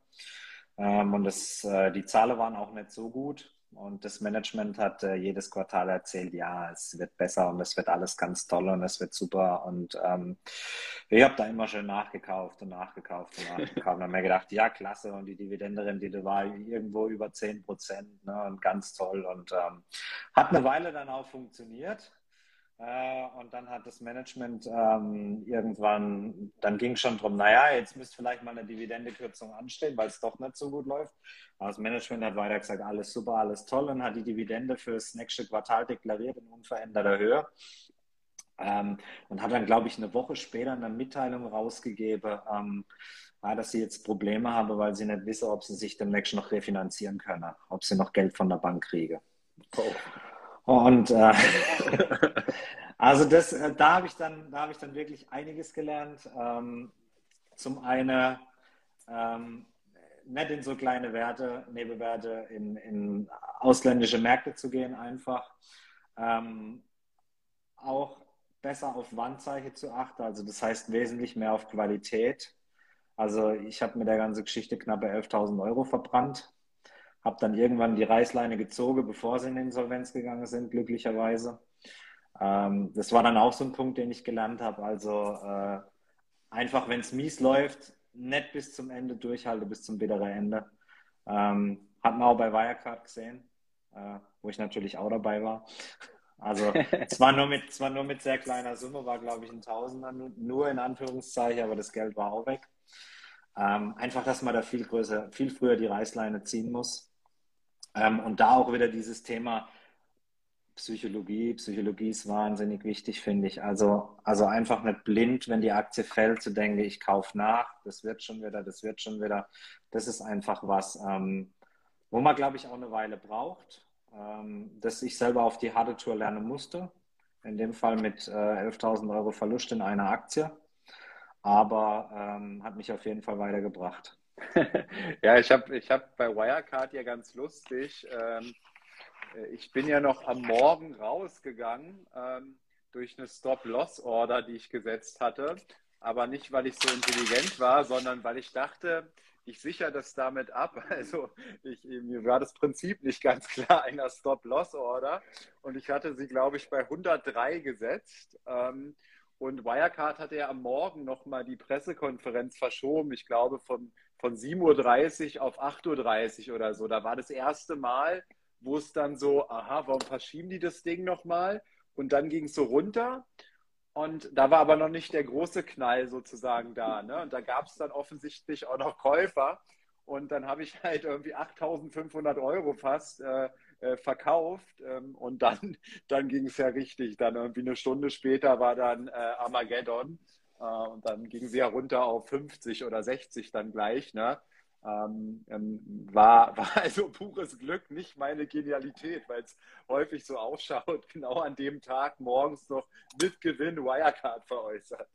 Ähm, und das, äh, die Zahlen waren auch nicht so gut. Und das Management hat äh, jedes Quartal erzählt, ja, es wird besser und es wird alles ganz toll und es wird super. Und ähm, ich habe da immer schön nachgekauft und nachgekauft und nachgekauft. und habe mir gedacht, ja, klasse. Und die Dividendenrendite war irgendwo über 10 Prozent ne, und ganz toll. Und ähm, hat eine Weile dann auch funktioniert. Äh, und dann hat das Management ähm, irgendwann, dann ging schon drum, naja, jetzt müsste vielleicht mal eine Dividendekürzung anstehen, weil es doch nicht so gut läuft. Aber das Management hat weiter gesagt, alles super, alles toll und hat die Dividende fürs nächste Quartal deklariert in unveränderter Höhe. Ähm, und hat dann, glaube ich, eine Woche später eine Mitteilung rausgegeben, ähm, dass sie jetzt Probleme haben, weil sie nicht wissen, ob sie sich demnächst noch refinanzieren können, ob sie noch Geld von der Bank kriegen. Oh. Und äh, also das, äh, da habe ich dann, da habe ich dann wirklich einiges gelernt. Ähm, zum einen ähm, nicht in so kleine Werte, Nebenwerte, in, in ausländische Märkte zu gehen einfach. Ähm, auch besser auf Wandzeichen zu achten, also das heißt wesentlich mehr auf Qualität. Also ich habe mit der ganzen Geschichte knappe 11.000 Euro verbrannt habe dann irgendwann die Reißleine gezogen, bevor sie in Insolvenz gegangen sind, glücklicherweise. Ähm, das war dann auch so ein Punkt, den ich gelernt habe. Also äh, einfach, wenn es mies läuft, nicht bis zum Ende durchhalte, bis zum bitteren Ende. Ähm, hat man auch bei Wirecard gesehen, äh, wo ich natürlich auch dabei war. Also zwar nur mit, zwar nur mit sehr kleiner Summe, war glaube ich ein Tausender, nur in Anführungszeichen, aber das Geld war auch weg. Ähm, einfach, dass man da viel größer, viel früher die Reißleine ziehen muss. Ähm, und da auch wieder dieses Thema Psychologie. Psychologie ist wahnsinnig wichtig, finde ich. Also, also einfach nicht blind, wenn die Aktie fällt, zu denken, ich kaufe nach, das wird schon wieder, das wird schon wieder. Das ist einfach was, ähm, wo man, glaube ich, auch eine Weile braucht, ähm, dass ich selber auf die harte Tour lernen musste. In dem Fall mit äh, 11.000 Euro Verlust in einer Aktie. Aber ähm, hat mich auf jeden Fall weitergebracht. ja, ich habe ich hab bei Wirecard ja ganz lustig, ähm, äh, ich bin ja noch am Morgen rausgegangen ähm, durch eine Stop-Loss-Order, die ich gesetzt hatte. Aber nicht, weil ich so intelligent war, sondern weil ich dachte, ich sichere das damit ab. Also ich, mir war das Prinzip nicht ganz klar einer Stop-Loss-Order. Und ich hatte sie, glaube ich, bei 103 gesetzt. Ähm, und Wirecard hatte ja am Morgen nochmal die Pressekonferenz verschoben, ich glaube von, von 7.30 Uhr auf 8.30 Uhr oder so. Da war das erste Mal, wo es dann so, aha, warum verschieben die das Ding nochmal? Und dann ging es so runter. Und da war aber noch nicht der große Knall sozusagen da. Ne? Und da gab es dann offensichtlich auch noch Käufer. Und dann habe ich halt irgendwie 8.500 Euro fast äh, äh, verkauft ähm, und dann, dann ging es ja richtig. Dann irgendwie eine Stunde später war dann äh, Armageddon äh, und dann ging sie ja runter auf 50 oder 60 dann gleich. Ne? Ähm, ähm, war, war also pures Glück, nicht meine Genialität, weil es häufig so ausschaut, genau an dem Tag morgens noch mit Gewinn Wirecard veräußert.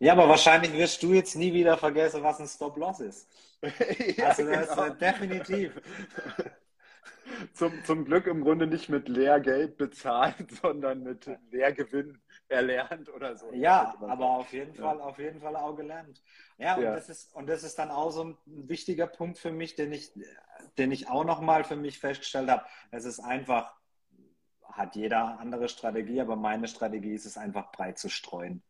Ja, aber wahrscheinlich wirst du jetzt nie wieder vergessen, was ein Stop-Loss ist. ja, also das genau. ist definitiv zum, zum Glück im Grunde nicht mit Lehrgeld bezahlt, sondern mit Lehrgewinn erlernt oder so. Ja, aber auf jeden ja. Fall, auf jeden Fall auch gelernt. Ja, und, ja. Das ist, und das ist dann auch so ein wichtiger Punkt für mich, den ich, den ich auch nochmal für mich festgestellt habe. Es ist einfach, hat jeder andere Strategie, aber meine Strategie ist es einfach breit zu streuen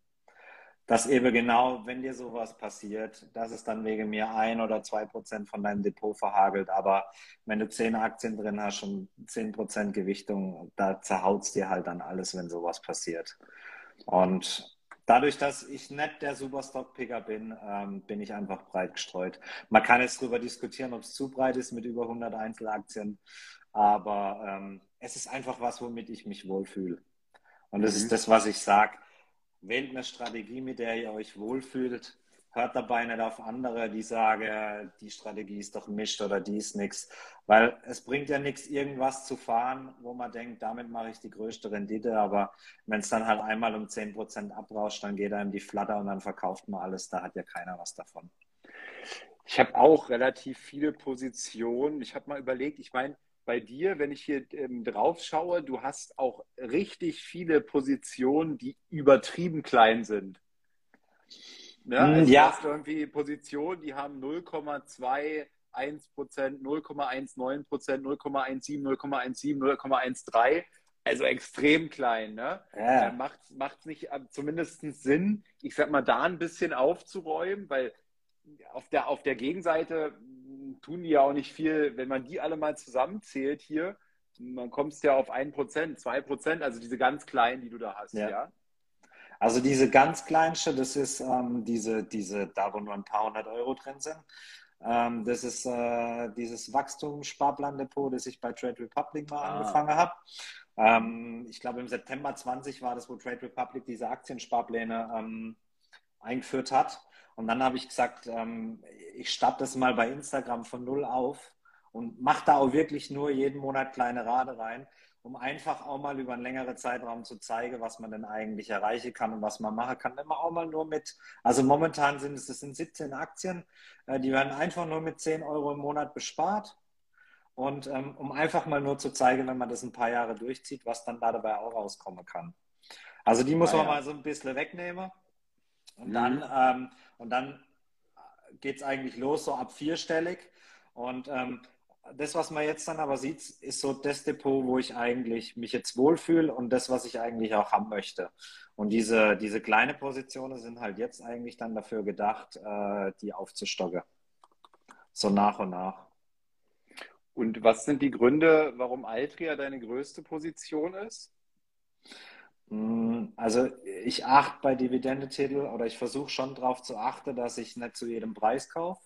dass eben genau, wenn dir sowas passiert, dass es dann wegen mir ein oder zwei Prozent von deinem Depot verhagelt. Aber wenn du zehn Aktien drin hast und zehn Prozent Gewichtung, da zerhaut es dir halt dann alles, wenn sowas passiert. Und dadurch, dass ich nicht der Superstock-Picker bin, ähm, bin ich einfach breit gestreut. Man kann jetzt darüber diskutieren, ob es zu breit ist mit über 100 Einzelaktien. Aber ähm, es ist einfach was, womit ich mich wohlfühle. Und das mhm. ist das, was ich sage wählt eine Strategie, mit der ihr euch wohlfühlt. hört dabei nicht auf andere, die sagen, die Strategie ist doch mischt oder die ist nichts. Weil es bringt ja nichts, irgendwas zu fahren, wo man denkt, damit mache ich die größte Rendite. Aber wenn es dann halt einmal um 10% abrauscht, dann geht einem die Flatter und dann verkauft man alles. Da hat ja keiner was davon. Ich habe auch relativ viele Positionen. Ich habe mal überlegt, ich meine, bei dir, wenn ich hier ähm, drauf schaue, du hast auch richtig viele Positionen, die übertrieben klein sind. Ne? Mm, also ja. Du hast irgendwie Positionen, die haben 0,21 Prozent, 0,19 Prozent, 0,17, 0,17, 0,13. Also extrem klein. Ne? Ja. Macht es nicht äh, zumindest Sinn, ich sag mal, da ein bisschen aufzuräumen, weil auf der, auf der Gegenseite hm, tun die ja auch nicht viel, wenn man die alle mal zusammenzählt hier, man kommt ja auf 1%, 2%, also diese ganz kleinen, die du da hast, Ja. ja. Also diese ganz kleinste, das ist ähm, diese, diese, da wo nur ein paar hundert Euro drin sind. Ähm, das ist äh, dieses Wachstumssparplandepot, das ich bei Trade Republic mal Ah. angefangen habe. Ähm, ich glaube, im September 20 war das, wo Trade Republic diese Aktiensparpläne ähm, eingeführt hat. Und dann habe ich gesagt, ähm, ich starte das mal bei Instagram von null auf und mache da auch wirklich nur jeden Monat kleine Rade rein, um einfach auch mal über einen längeren Zeitraum zu zeigen, was man denn eigentlich erreichen kann und was man machen kann. Wenn man auch mal nur mit, also momentan sind es, es sind 17 Aktien, äh, die werden einfach nur mit 10 Euro im Monat bespart. Und ähm, um einfach mal nur zu zeigen, wenn man das ein paar Jahre durchzieht, was dann da dabei auch rauskommen kann. Also die muss Ah, man ja. mal so ein bisschen wegnehmen. Und Mhm. dann, ähm, und dann geht es eigentlich los, so ab vierstellig. Und ähm, das, was man jetzt dann aber sieht, ist so das Depot, wo ich eigentlich mich jetzt wohlfühle und das, was ich eigentlich auch haben möchte. Und diese, diese kleine Positionen sind halt jetzt eigentlich dann dafür gedacht, äh, die aufzustocken. So nach und nach. Und was sind die Gründe, warum Altria deine größte Position ist? Mm, Also ich achte bei Dividendetitel oder ich versuche schon darauf zu achten, dass ich nicht zu jedem Preis kaufe,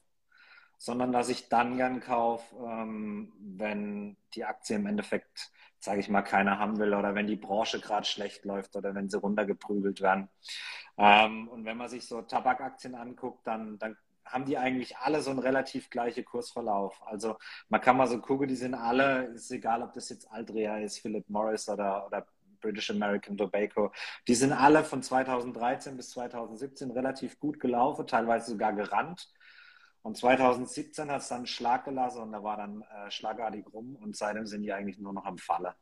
sondern dass ich dann gern kaufe, ähm, wenn die Aktie im Endeffekt, sage ich mal, keiner haben will oder wenn die Branche gerade schlecht läuft oder wenn sie runtergeprügelt werden. Ähm, und wenn man sich so Tabakaktien anguckt, dann, dann haben die eigentlich alle so einen relativ gleichen Kursverlauf. Also man kann mal so gucken, die sind alle, ist egal, ob das jetzt Altria ist, Philip Morris oder, oder British American Tobacco, die sind alle von 2013 bis 2017 relativ gut gelaufen, teilweise sogar gerannt. Und 2017 hat es dann einen Schlag gelassen und da war dann äh, schlagartig rum und seitdem sind die eigentlich nur noch am Falle.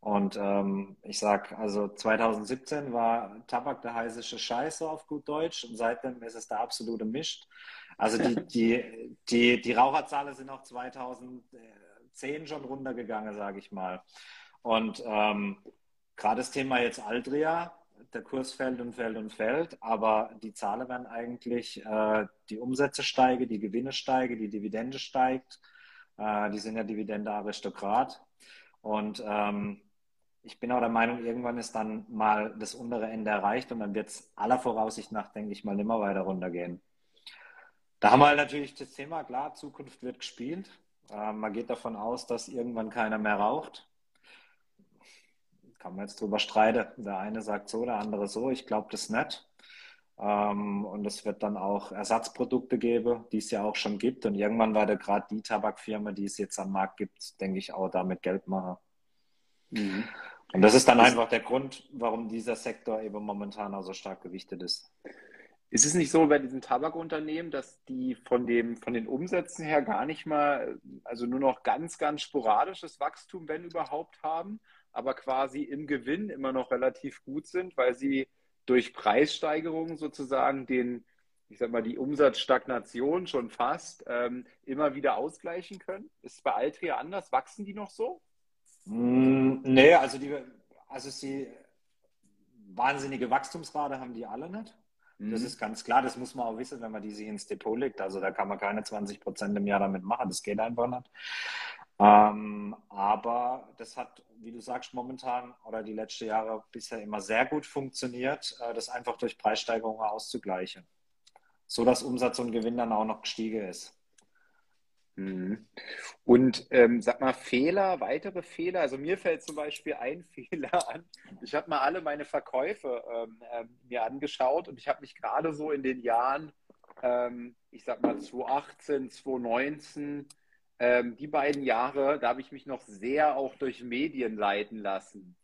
Und ähm, ich sag, also 2017 war Tabak der heißeste Scheiße auf gut Deutsch und seitdem ist es der absolute Mist. Also die, die, die, die Raucherzahlen sind auch 2010 schon runtergegangen, sage ich mal. Und ähm, gerade das Thema jetzt Altria, der Kurs fällt und fällt und fällt, aber die Zahlen werden eigentlich, äh, die Umsätze steigen, die Gewinne steigen, die Dividende steigt. Äh, die sind ja Dividende-Aristokrat. Und ähm, ich bin auch der Meinung, irgendwann ist dann mal das untere Ende erreicht und dann wird es aller Voraussicht nach, denke ich mal, nimmer weiter runtergehen. Da haben wir natürlich das Thema, klar, Zukunft wird gespielt. Äh, man geht davon aus, dass irgendwann keiner mehr raucht. Kann man jetzt drüber streiten. Der eine sagt so, der andere so. Ich glaube das nicht. Ähm, und es wird dann auch Ersatzprodukte geben, die es ja auch schon gibt. Und irgendwann werde gerade die Tabakfirma, die es jetzt am Markt gibt, denke ich, auch damit Geld machen. Mhm. Und das ist dann einfach der Grund, warum dieser Sektor eben momentan auch so stark gewichtet ist. Ist es nicht so bei diesen Tabakunternehmen, dass die von dem, von den Umsätzen her gar nicht mal, also nur noch ganz, ganz sporadisches Wachstum, wenn überhaupt haben, aber quasi im Gewinn immer noch relativ gut sind, weil sie durch Preissteigerungen sozusagen den, ich sag mal, die Umsatzstagnation schon fast ähm, immer wieder ausgleichen können? Ist es bei Altria anders? Wachsen die noch so? Mm, nee, also die, also sie wahnsinnige Wachstumsrate haben die alle nicht. Das ist ganz klar, das muss man auch wissen, wenn man die sich ins Depot legt. Also da kann man keine 20 Prozent im Jahr damit machen, das geht einfach nicht. Ähm, aber das hat, wie du sagst, momentan oder die letzten Jahre bisher immer sehr gut funktioniert, äh, das einfach durch Preissteigerungen auszugleichen. So dass Umsatz und Gewinn dann auch noch gestiegen ist. Mhm. Und ähm, sag mal, Fehler, weitere Fehler. Also mir fällt zum Beispiel ein Fehler an. Ich habe mal alle meine Verkäufe ähm, ähm, mir angeschaut und ich habe mich gerade so in den Jahren ähm, ich sag mal 2018, 2019, ähm, die beiden Jahre, da habe ich mich noch sehr auch durch Medien leiten lassen.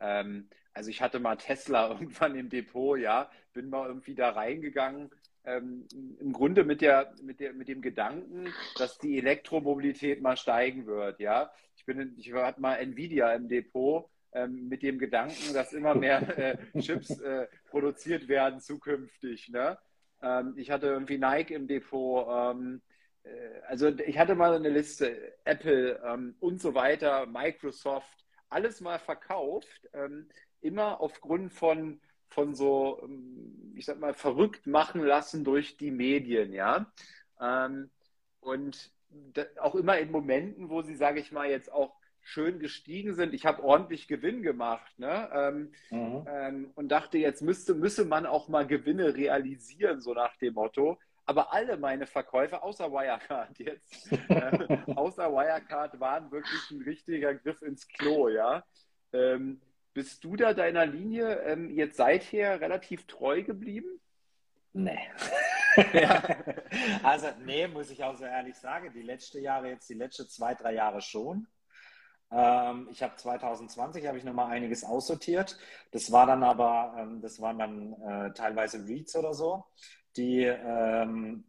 Ähm, also ich hatte mal Tesla irgendwann im Depot, ja, bin mal irgendwie da reingegangen, ähm, im Grunde mit, der, mit, der, mit dem Gedanken, dass die Elektromobilität mal steigen wird, ja. Ich bin, ich hatte mal Nvidia im Depot ähm, mit dem Gedanken, dass immer mehr äh, Chips äh, produziert werden zukünftig, ne? Ähm, ich hatte irgendwie Nike im Depot, ähm, äh, also ich hatte mal eine Liste, Apple ähm, und so weiter, Microsoft, alles mal verkauft, ähm, immer aufgrund von, von so, ähm, ich sag mal, verrückt machen lassen durch die Medien, ja. Ähm, und auch immer in Momenten, wo sie, sage ich mal, jetzt auch schön gestiegen sind. Ich habe ordentlich Gewinn gemacht ne? Ähm, mhm. ähm, und dachte, jetzt müsste, müsse man auch mal Gewinne realisieren, so nach dem Motto. Aber alle meine Verkäufe, außer Wirecard jetzt, äh, außer Wirecard waren wirklich ein richtiger Griff ins Klo, ja. Ähm, bist du da deiner Linie ähm, jetzt seither relativ treu geblieben? Nee. ja. Also, nee, muss ich auch so ehrlich sagen. Die letzten Jahre, jetzt die letzten zwei, drei Jahre schon. Ähm, ich habe 2020 habe ich nochmal einiges aussortiert. Das war dann aber, ähm, das waren dann äh, teilweise Reads oder so, die, ähm,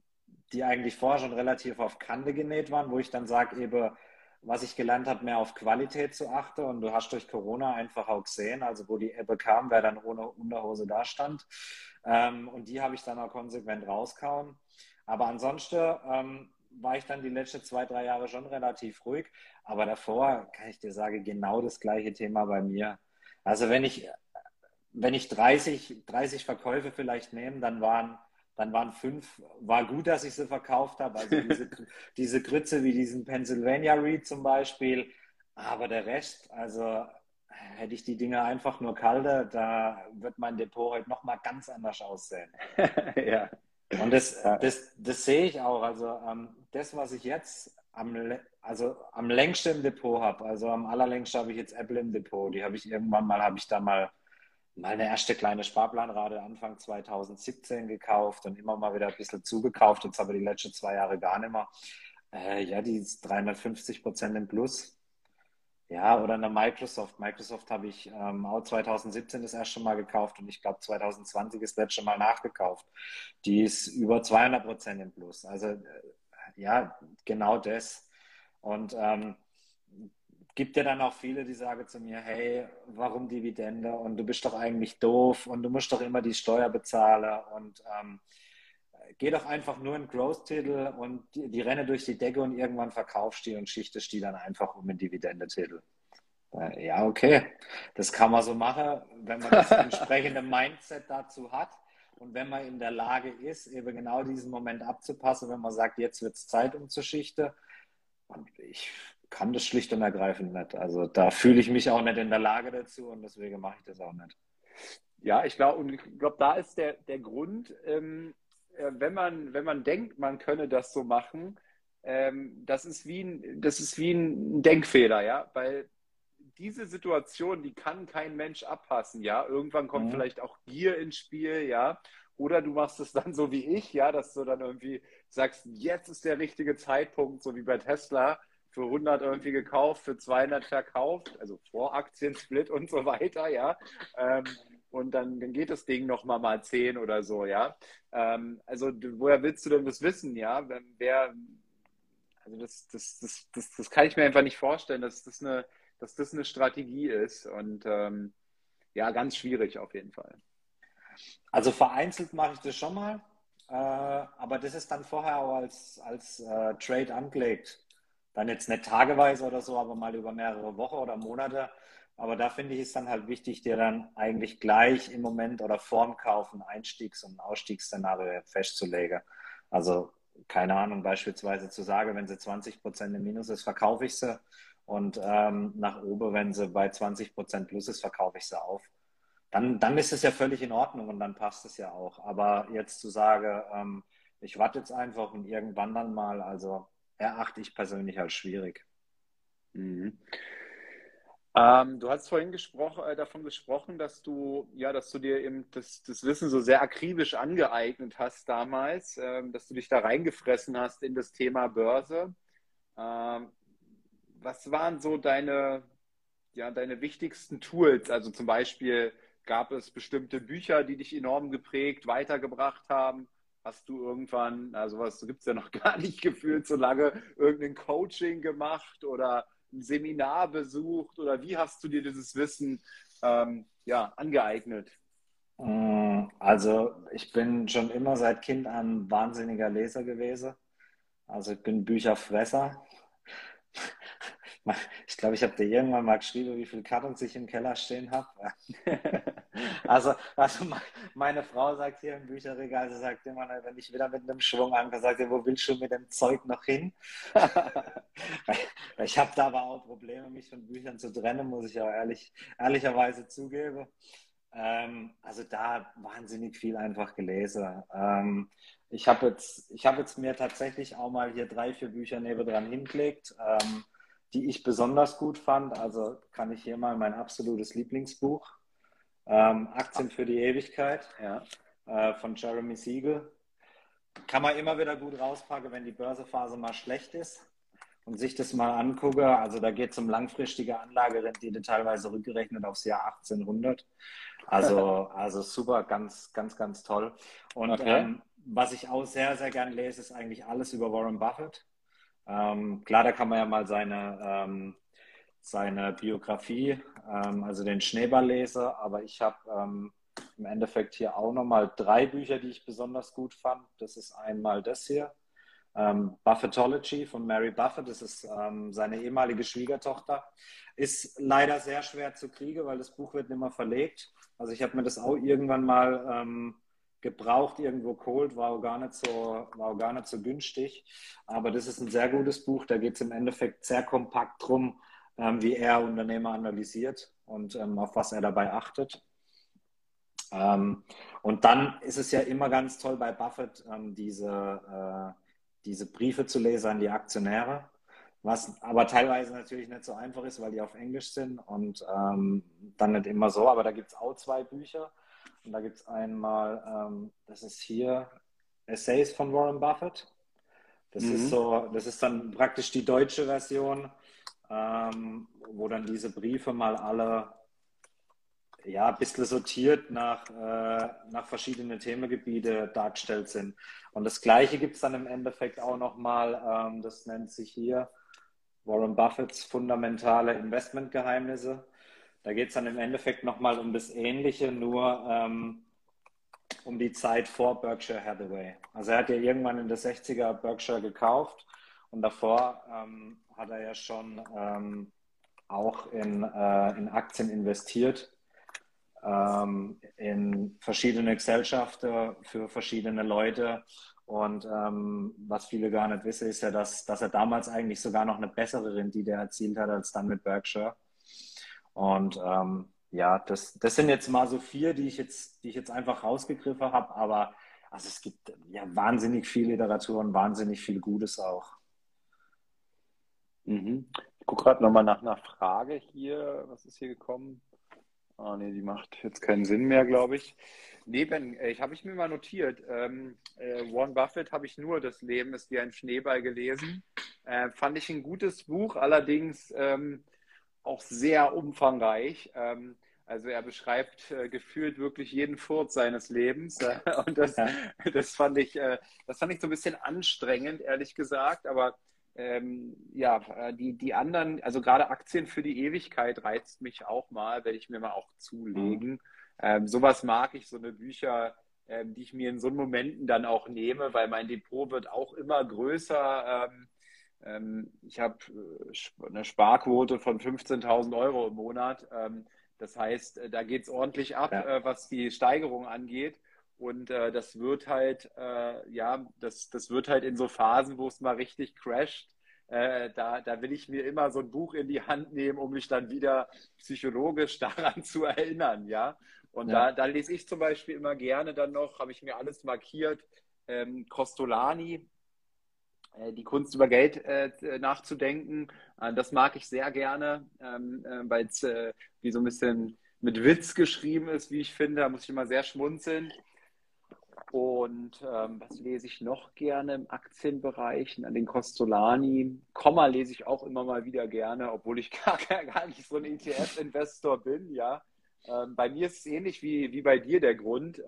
die eigentlich vorher schon relativ auf Kante genäht waren, wo ich dann sage, eben, was ich gelernt habe, mehr auf Qualität zu achten. Und du hast durch Corona einfach auch gesehen, also wo die Ebbe kam, wer dann ohne Unterhose da stand. Ähm, und die habe ich dann auch konsequent rauskauen. Aber ansonsten ähm, war ich dann die letzten zwei, drei Jahre schon relativ ruhig. Aber davor kann ich dir sagen, genau das gleiche Thema bei mir. Also wenn ich, wenn ich 30, 30 Verkäufe vielleicht nehme, dann waren, dann waren fünf, war gut, dass ich sie verkauft habe. Also diese, diese Grütze wie diesen Pennsylvania Reed zum Beispiel. Aber der Rest, also hätte ich die Dinge einfach nur kalte, da wird mein Depot heute nochmal ganz anders aussehen. ja. Und das, das, das sehe ich auch. Also ähm, das, was ich jetzt am, also am längsten im Depot habe, also am allerlängsten habe ich jetzt Apple im Depot. Die habe ich irgendwann mal, habe ich da mal, mal eine erste kleine Sparplanrate Anfang 2017 gekauft und immer mal wieder ein bisschen zugekauft. Jetzt aber die letzten zwei Jahre gar nicht mehr. Äh, ja, die ist 350 Prozent im Plus. Ja, oder eine Microsoft. Microsoft habe ich ähm, auch 2017 das erste Mal gekauft und ich glaube 2020 ist das letzte Mal nachgekauft. Die ist über 200 Prozent im Plus. Also äh, ja, genau das. Und ähm, gibt ja dann auch viele, die sagen zu mir, hey, warum Dividende? Und du bist doch eigentlich doof und du musst doch immer die Steuer bezahlen und ähm, geh doch einfach nur in Growth-Titel und die, die, renne durch die Decke und irgendwann verkaufst du die und schichtest die dann einfach um in Dividendetitel. Äh, ja, okay, das kann man so machen, wenn man das entsprechende Mindset dazu hat und wenn man in der Lage ist, eben genau diesen Moment abzupassen, wenn man sagt, jetzt wird es Zeit umzuschichten. Und ich kann das schlicht und ergreifend nicht. Also da fühle ich mich auch nicht in der Lage dazu und deswegen mache ich das auch nicht. Ja, ich glaube, und ich glaube, da ist der, der Grund, ähm, äh, wenn man, wenn man denkt, man könne das so machen, ähm, das ist wie ein, das ist wie ein Denkfehler, ja, weil diese Situation, die kann kein Mensch abpassen, ja. Irgendwann kommt mhm. vielleicht auch Gier ins Spiel, ja. Oder du machst es dann so wie ich, ja, dass du dann irgendwie sagst, jetzt ist der richtige Zeitpunkt, so wie bei Tesla, für 100 irgendwie gekauft, für 200 verkauft, also Voraktiensplit und so weiter, ja. Ähm, und dann, dann geht das Ding nochmal mal 10 oder so, ja. Ähm, also woher willst du denn das wissen, ja? Wer, also das, das, das, das, das kann ich mir einfach nicht vorstellen, dass das eine, dass das eine Strategie ist. Und ähm, ja, ganz schwierig auf jeden Fall. Also vereinzelt mache ich das schon mal, äh, aber das ist dann vorher auch als, als äh, Trade angelegt. Dann jetzt nicht tageweise oder so, aber mal über mehrere Wochen oder Monate. Aber da finde ich es dann halt wichtig, dir dann eigentlich gleich im Moment oder vorm Kaufen Einstiegs- und Ausstiegsszenario festzulegen. Also keine Ahnung, beispielsweise zu sagen, wenn sie 20 Prozent im Minus ist, verkaufe ich sie. Und ähm, nach oben, wenn sie bei 20 Prozent plus ist, verkaufe ich sie auf dann, dann ist es ja völlig in Ordnung und dann passt es ja auch. Aber jetzt zu sagen, ähm, ich warte jetzt einfach und irgendwann dann mal, also erachte ich persönlich als schwierig. Mhm. Ähm, du hast vorhin gespro äh, davon gesprochen, dass du, ja, dass du dir eben das, das Wissen so sehr akribisch angeeignet hast damals, ähm, dass du dich da reingefressen hast in das Thema Börse. Ähm, was waren so deine, ja, deine wichtigsten Tools? Also zum Beispiel gab es bestimmte Bücher, die dich enorm geprägt, weitergebracht haben? Hast du irgendwann, also was gibt es ja noch gar nicht gefühlt so lange, irgendein Coaching gemacht oder ein Seminar besucht oder wie hast du dir dieses Wissen ähm, ja, angeeignet? Mm, also ich bin schon immer seit Kind an wahnsinniger Leser gewesen. Also ich bin Bücherfresser. Ich glaube, ich habe dir irgendwann mal geschrieben, wie viele Kartons ich im Keller stehen habe. also, also meine Frau sagt hier im Bücherregal, sie sagt immer, wenn ich wieder mit einem Schwung ankomme, sagt sie, wo willst du mit dem Zeug noch hin? ich habe da aber auch Probleme, mich von Büchern zu trennen, muss ich auch ehrlich, ehrlicherweise zugeben. Ähm, also da wahnsinnig viel einfach gelesen. Ähm, ich habe jetzt, hab jetzt mir tatsächlich auch mal hier drei, vier Bücher nebendran hingelegt. Ähm, die ich besonders gut fand. Also kann ich hier mal mein absolutes Lieblingsbuch, ähm, Aktien für die Ewigkeit ja, äh, von Jeremy Siegel. Kann man immer wieder gut rauspacken, wenn die Börsephase mal schlecht ist und sich das mal angucke. Also da geht es um langfristige Anlagerendite, teilweise rückgerechnet aufs Jahr 1800. Also, also super, ganz, ganz, ganz toll. Und okay. ähm, was ich auch sehr, sehr gern lese, ist eigentlich alles über Warren Buffett. Ähm, klar, da kann man ja mal seine, ähm, seine Biografie, ähm, also den Schneeball lesen, aber ich habe ähm, im Endeffekt hier auch nochmal drei Bücher, die ich besonders gut fand. Das ist einmal das hier, ähm, Buffettology von Mary Buffett, das ist ähm, seine ehemalige Schwiegertochter. Ist leider sehr schwer zu kriegen, weil das Buch wird nicht mehr verlegt. Also ich habe mir das auch irgendwann mal gebraucht irgendwo geholt, war auch gar nicht so, war auch gar nicht so günstig. Aber das ist ein sehr gutes Buch. Da geht es im Endeffekt sehr kompakt drum, ähm, wie er Unternehmer analysiert und ähm, auf was er dabei achtet. Ähm, und dann ist es ja immer ganz toll bei Buffett, ähm, diese, äh, diese Briefe zu lesen an die Aktionäre. Was aber teilweise natürlich nicht so einfach ist, weil die auf Englisch sind und ähm, dann nicht immer so. Aber da gibt es auch zwei Bücher. Und da gibt es einmal, ähm, das ist hier Essays von Warren Buffett. Das mhm. ist so, das ist dann praktisch die deutsche Version, ähm, wo dann diese Briefe mal alle ja, ein bisschen sortiert nach, äh, nach verschiedenen Themengebiete dargestellt sind. Und das Gleiche gibt es dann im Endeffekt auch nochmal, ähm, das nennt sich hier Warren Buffetts fundamentale Investmentgeheimnisse. Da geht es dann im Endeffekt nochmal um das Ähnliche, nur ähm, um die Zeit vor Berkshire Hathaway. Also er hat ja irgendwann in der 60er Berkshire gekauft und davor ähm, hat er ja schon ähm, auch in, äh, in Aktien investiert, ähm, in verschiedene Gesellschaften für verschiedene Leute. Und ähm, was viele gar nicht wissen, ist ja, dass, dass er damals eigentlich sogar noch eine bessere Rendite erzielt hat als dann mit Berkshire. Und ähm, ja, das, das sind jetzt mal so vier, die ich jetzt, die ich jetzt einfach rausgegriffen habe, aber also es gibt ja wahnsinnig viel Literatur und wahnsinnig viel Gutes auch. Mhm. Ich gucke gerade nochmal nach einer Frage hier. Was ist hier gekommen? Ah, nee, die macht jetzt keinen Sinn mehr, glaube ich. Nee, Ben, äh, ich habe ich mir mal notiert. Ähm, äh, Warren Buffett habe ich nur Das Leben ist wie ein Schneeball gelesen. Äh, fand ich ein gutes Buch, allerdings ähm, auch sehr umfangreich. Ähm, also er beschreibt äh, gefühlt wirklich jeden Furz seines Lebens. Äh, und das, ja. das, fand ich, äh, das fand ich so ein bisschen anstrengend, ehrlich gesagt. Aber ähm, ja, äh, die, die anderen, also gerade Aktien für die Ewigkeit reizt mich auch mal, werde ich mir mal auch zulegen. Mhm. Ähm, sowas mag ich, so eine Bücher, ähm, die ich mir in so Momenten dann auch nehme, weil mein Depot wird auch immer größer. Ähm, ähm, ich habe äh, eine Sparquote von 15.000 Euro im Monat. Ähm, das heißt, äh, da geht es ordentlich ab, ja. Äh, was die Steigerung angeht. Und das wird halt, ja, das, das wird halt in so Phasen, wo es mal richtig crasht, äh, da, da will ich mir immer so ein Buch in die Hand nehmen, um mich dann wieder psychologisch daran zu erinnern, ja. Und ja. Da, da lese ich zum Beispiel immer gerne dann noch, habe ich mir alles markiert, ähm, Costolani, die Kunst über Geld äh, nachzudenken. Äh, das mag ich sehr gerne, ähm, äh, weil es äh, wie so ein bisschen mit Witz geschrieben ist, wie ich finde. Da muss ich immer sehr schmunzeln. Und ähm, was lese ich noch gerne im Aktienbereich? An den Costolani. Komma lese ich auch immer mal wieder gerne, obwohl ich gar, gar nicht so ein ETF-Investor bin. Ja, ähm, bei mir ist es ähnlich wie, wie bei dir der Grund.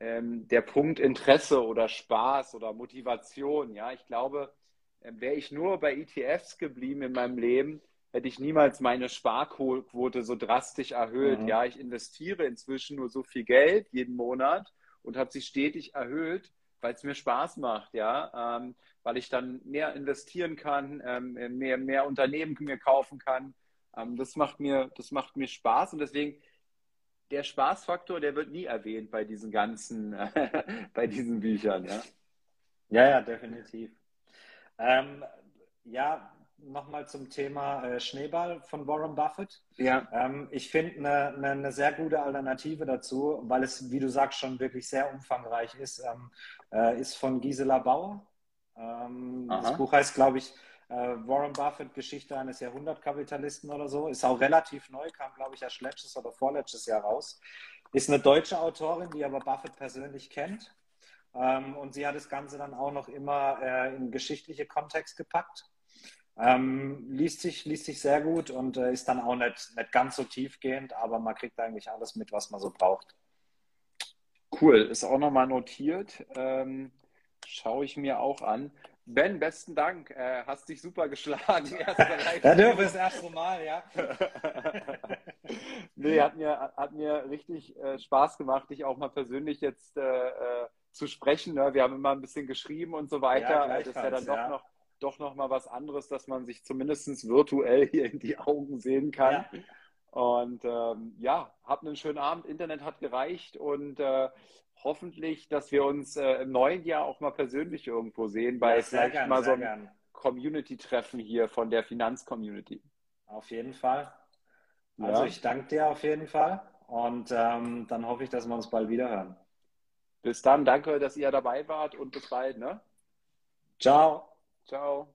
Ähm, ähm, der Punkt Interesse oder Spaß oder Motivation. Ja, ich glaube, äh, wäre ich nur bei ETFs geblieben in meinem Leben, hätte ich niemals meine Sparquote so drastisch erhöht. Mhm. Ja, ich investiere inzwischen nur so viel Geld jeden Monat und habe sie stetig erhöht, weil es mir Spaß macht, ja, ähm, weil ich dann mehr investieren kann, ähm, mehr, mehr Unternehmen mir kaufen kann. Ähm, das macht mir, das macht mir Spaß und deswegen der Spaßfaktor, der wird nie erwähnt bei diesen ganzen, bei diesen Büchern, ja. Ja, ja, definitiv. Ähm, ja, nochmal zum Thema äh, Schneeball von Warren Buffett. Ja. Ähm, ich finde eine, eine, eine, sehr gute Alternative dazu, weil es, wie du sagst, schon wirklich sehr umfangreich ist, ähm, äh, ist von Gisela Bauer. Ähm, das Buch heißt, glaube ich, äh, Warren Buffett, Geschichte eines Jahrhundertkapitalisten oder so. Ist auch relativ neu, kam, glaube ich, erst letztes oder vorletztes Jahr raus. Ist eine deutsche Autorin, die aber Buffett persönlich kennt. Ähm, und sie hat das Ganze dann auch noch immer äh, in geschichtliche Kontext gepackt. Ähm, liest, sich, liest sich sehr gut und äh, ist dann auch nicht, nicht ganz so tiefgehend, aber man kriegt eigentlich alles mit, was man so braucht. Cool, ist auch nochmal notiert. Ähm, schaue ich mir auch an. Ben, besten Dank. Äh, hast dich super geschlagen. ja, du das erste Mal, ja. nee, hat mir, hat mir richtig äh, Spaß gemacht, dich auch mal persönlich jetzt äh, äh zu sprechen. Ne? Wir haben immer ein bisschen geschrieben und so weiter. Ja, das ist ja dann doch ja. noch doch noch mal was anderes, dass man sich zumindest virtuell hier in die Augen sehen kann. Ja. Und ähm, ja, habt einen schönen Abend. Internet hat gereicht und äh, hoffentlich, dass wir uns äh, im neuen Jahr auch mal persönlich irgendwo sehen, bei ja, vielleicht gern, mal so ein Community-Treffen hier von der Finanzcommunity. Auf jeden Fall. Also ja. ich danke dir auf jeden Fall und ähm, dann hoffe ich, dass wir uns bald wieder hören. Bis dann, danke, dass ihr dabei wart und bis bald. Ne? Ciao. Ciao.